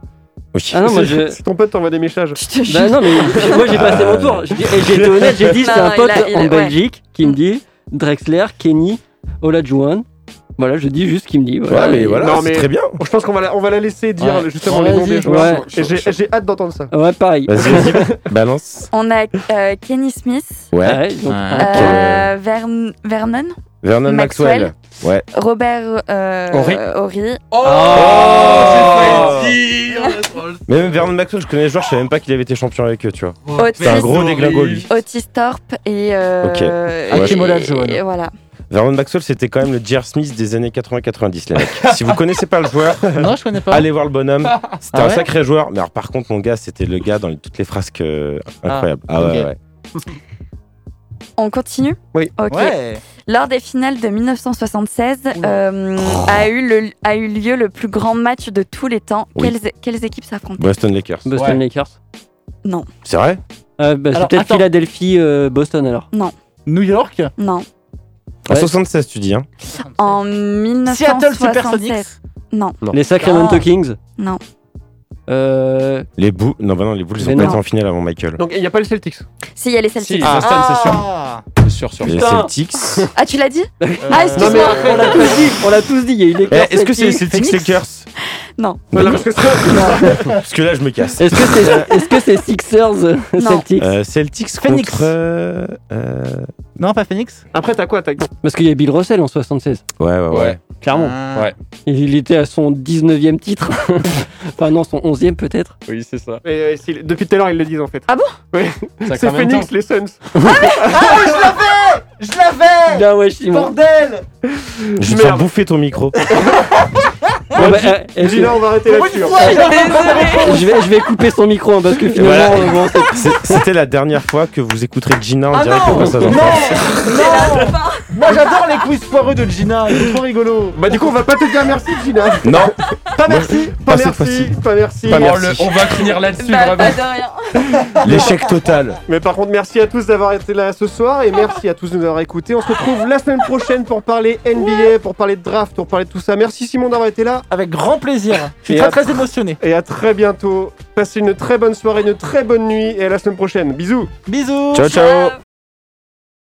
Oui. Ah non, moi Si- je. Si ton pote t'envoie des messages. Je te jure. Bah non, mais moi j'ai passé mon tour. Été honnête, j'ai dit c'est Non, un il pote a- il a- en ouais. Belgique qui me dit Drexler, Kenny, Olajuwon. Voilà, je dis juste qu'il me dit. Voilà, Ouais, mais voilà, Non, c'est mais- très bien. Je pense qu'on va la, on va la laisser dire Ouais. justement les noms des joueurs. J'ai hâte d'entendre ça. Ouais, pareil. Vas-y, vas-y. Balance. On a euh, Kenny Smith, Ouais. euh, Vern- Vernon, Vernon Maxwell. Ouais. Robert euh, Horry. Horry. Oh, Oh Mais même Vernon Maxwell, je connais les joueurs, je savais même pas qu'il avait été champion avec eux, tu vois. Otis, C'est un gros déglingo, lui. Otis Thorpe et. Euh, Ok. et- Olajuwon. et Voilà. Vernon Maxwell, c'était quand même le J.R. Smith des années 80-90, les mecs. si vous connaissez pas le joueur, Non, je connais pas. allez voir le bonhomme. C'était Ah un ouais sacré joueur. Mais alors, par contre, mon gars, c'était le gars dans les- toutes les frasques euh, incroyables. Ah, ouais, ouais. On continue? Oui. Ok. Ouais. Lors des finales de 1976, euh, a, eu le, a eu lieu le plus grand match de tous les temps. Oui. Quelles, quelles équipes s'affrontaient Boston Lakers. Boston Ouais. Lakers. Non, C'est vrai? Euh, bah, c'est Alors, peut-être attends. Philadelphie, euh, Boston alors. New York? Non. En Ouais. 76, tu dis, hein En Seattle 1976. Supersonics? Non, Non. Les Sacramento Ah. Kings? non. Euh, Les Bulls. Non, bah non, les Bulls, ils ont pas non. été en finale avant Michael. Donc il n'y a pas les Celtics. Si, il y a les Celtics. Si, Ah, Boston, c'est sûr. Ah. C'est sûr, sûr. Les. Celtics. tu l'as dit Ah, non mais excuse-moi. on l'a tous dit, on l'a tous dit, il y a eu les Eh, Est-ce que c'est les Celtics. Lakers Non. Que ça- Parce que là, je me casse. Est-ce que c'est Sixers euh, Non. Celtics Euh, Celtics Phoenix. contre. euh, euh, Non, pas Phoenix Après, t'as quoi T'as Parce qu'il y a Bill Russell en 76, Ouais, ouais, ouais. Ouais. Clairement. Ah. Ouais. Il était à son 19e titre. enfin non, son 11e peut-être. Oui, c'est ça. Et, euh, si- depuis tout à l'heure, ils le disent en fait. Ah bon? Oui. C'est. Phoenix, les Suns. Ah, je l'avais Je l'avais Bien ouais, Simon. Bordel Je vais bouffer ton micro. Bon, bah, euh, est-ce que- Gina, on va arrêter là-dessus. hein. je, vais, je vais couper son micro hein, parce que finalement, Voilà. euh, bon, c'est- C'est- C'était la dernière fois que vous écouterez Gina en Ah direct non au passage en Non. Non Moi j'adore les quiz foireux de Gina, c'est trop rigolo Bah du coup, on va pas te dire merci, Gina. Non, Pas merci Pas Pas cette merci, fois-ci. pas merci. Pas Oh, merci. le- on va finir là-dessus, Bah, vraiment. pas de rien. l'échec total. Mais par contre, merci à tous d'avoir été là ce soir et merci à tous de nous avoir écoutés. On se retrouve la semaine prochaine pour parler NBA, pour parler de draft, pour parler de tout ça. Merci Simon d'avoir été là Avec grand plaisir. Je suis Et très très émotionné. et à très bientôt. Passez une très bonne soirée, une très bonne nuit et à la semaine prochaine. Bisous Bisous Ciao, ciao. Ciao.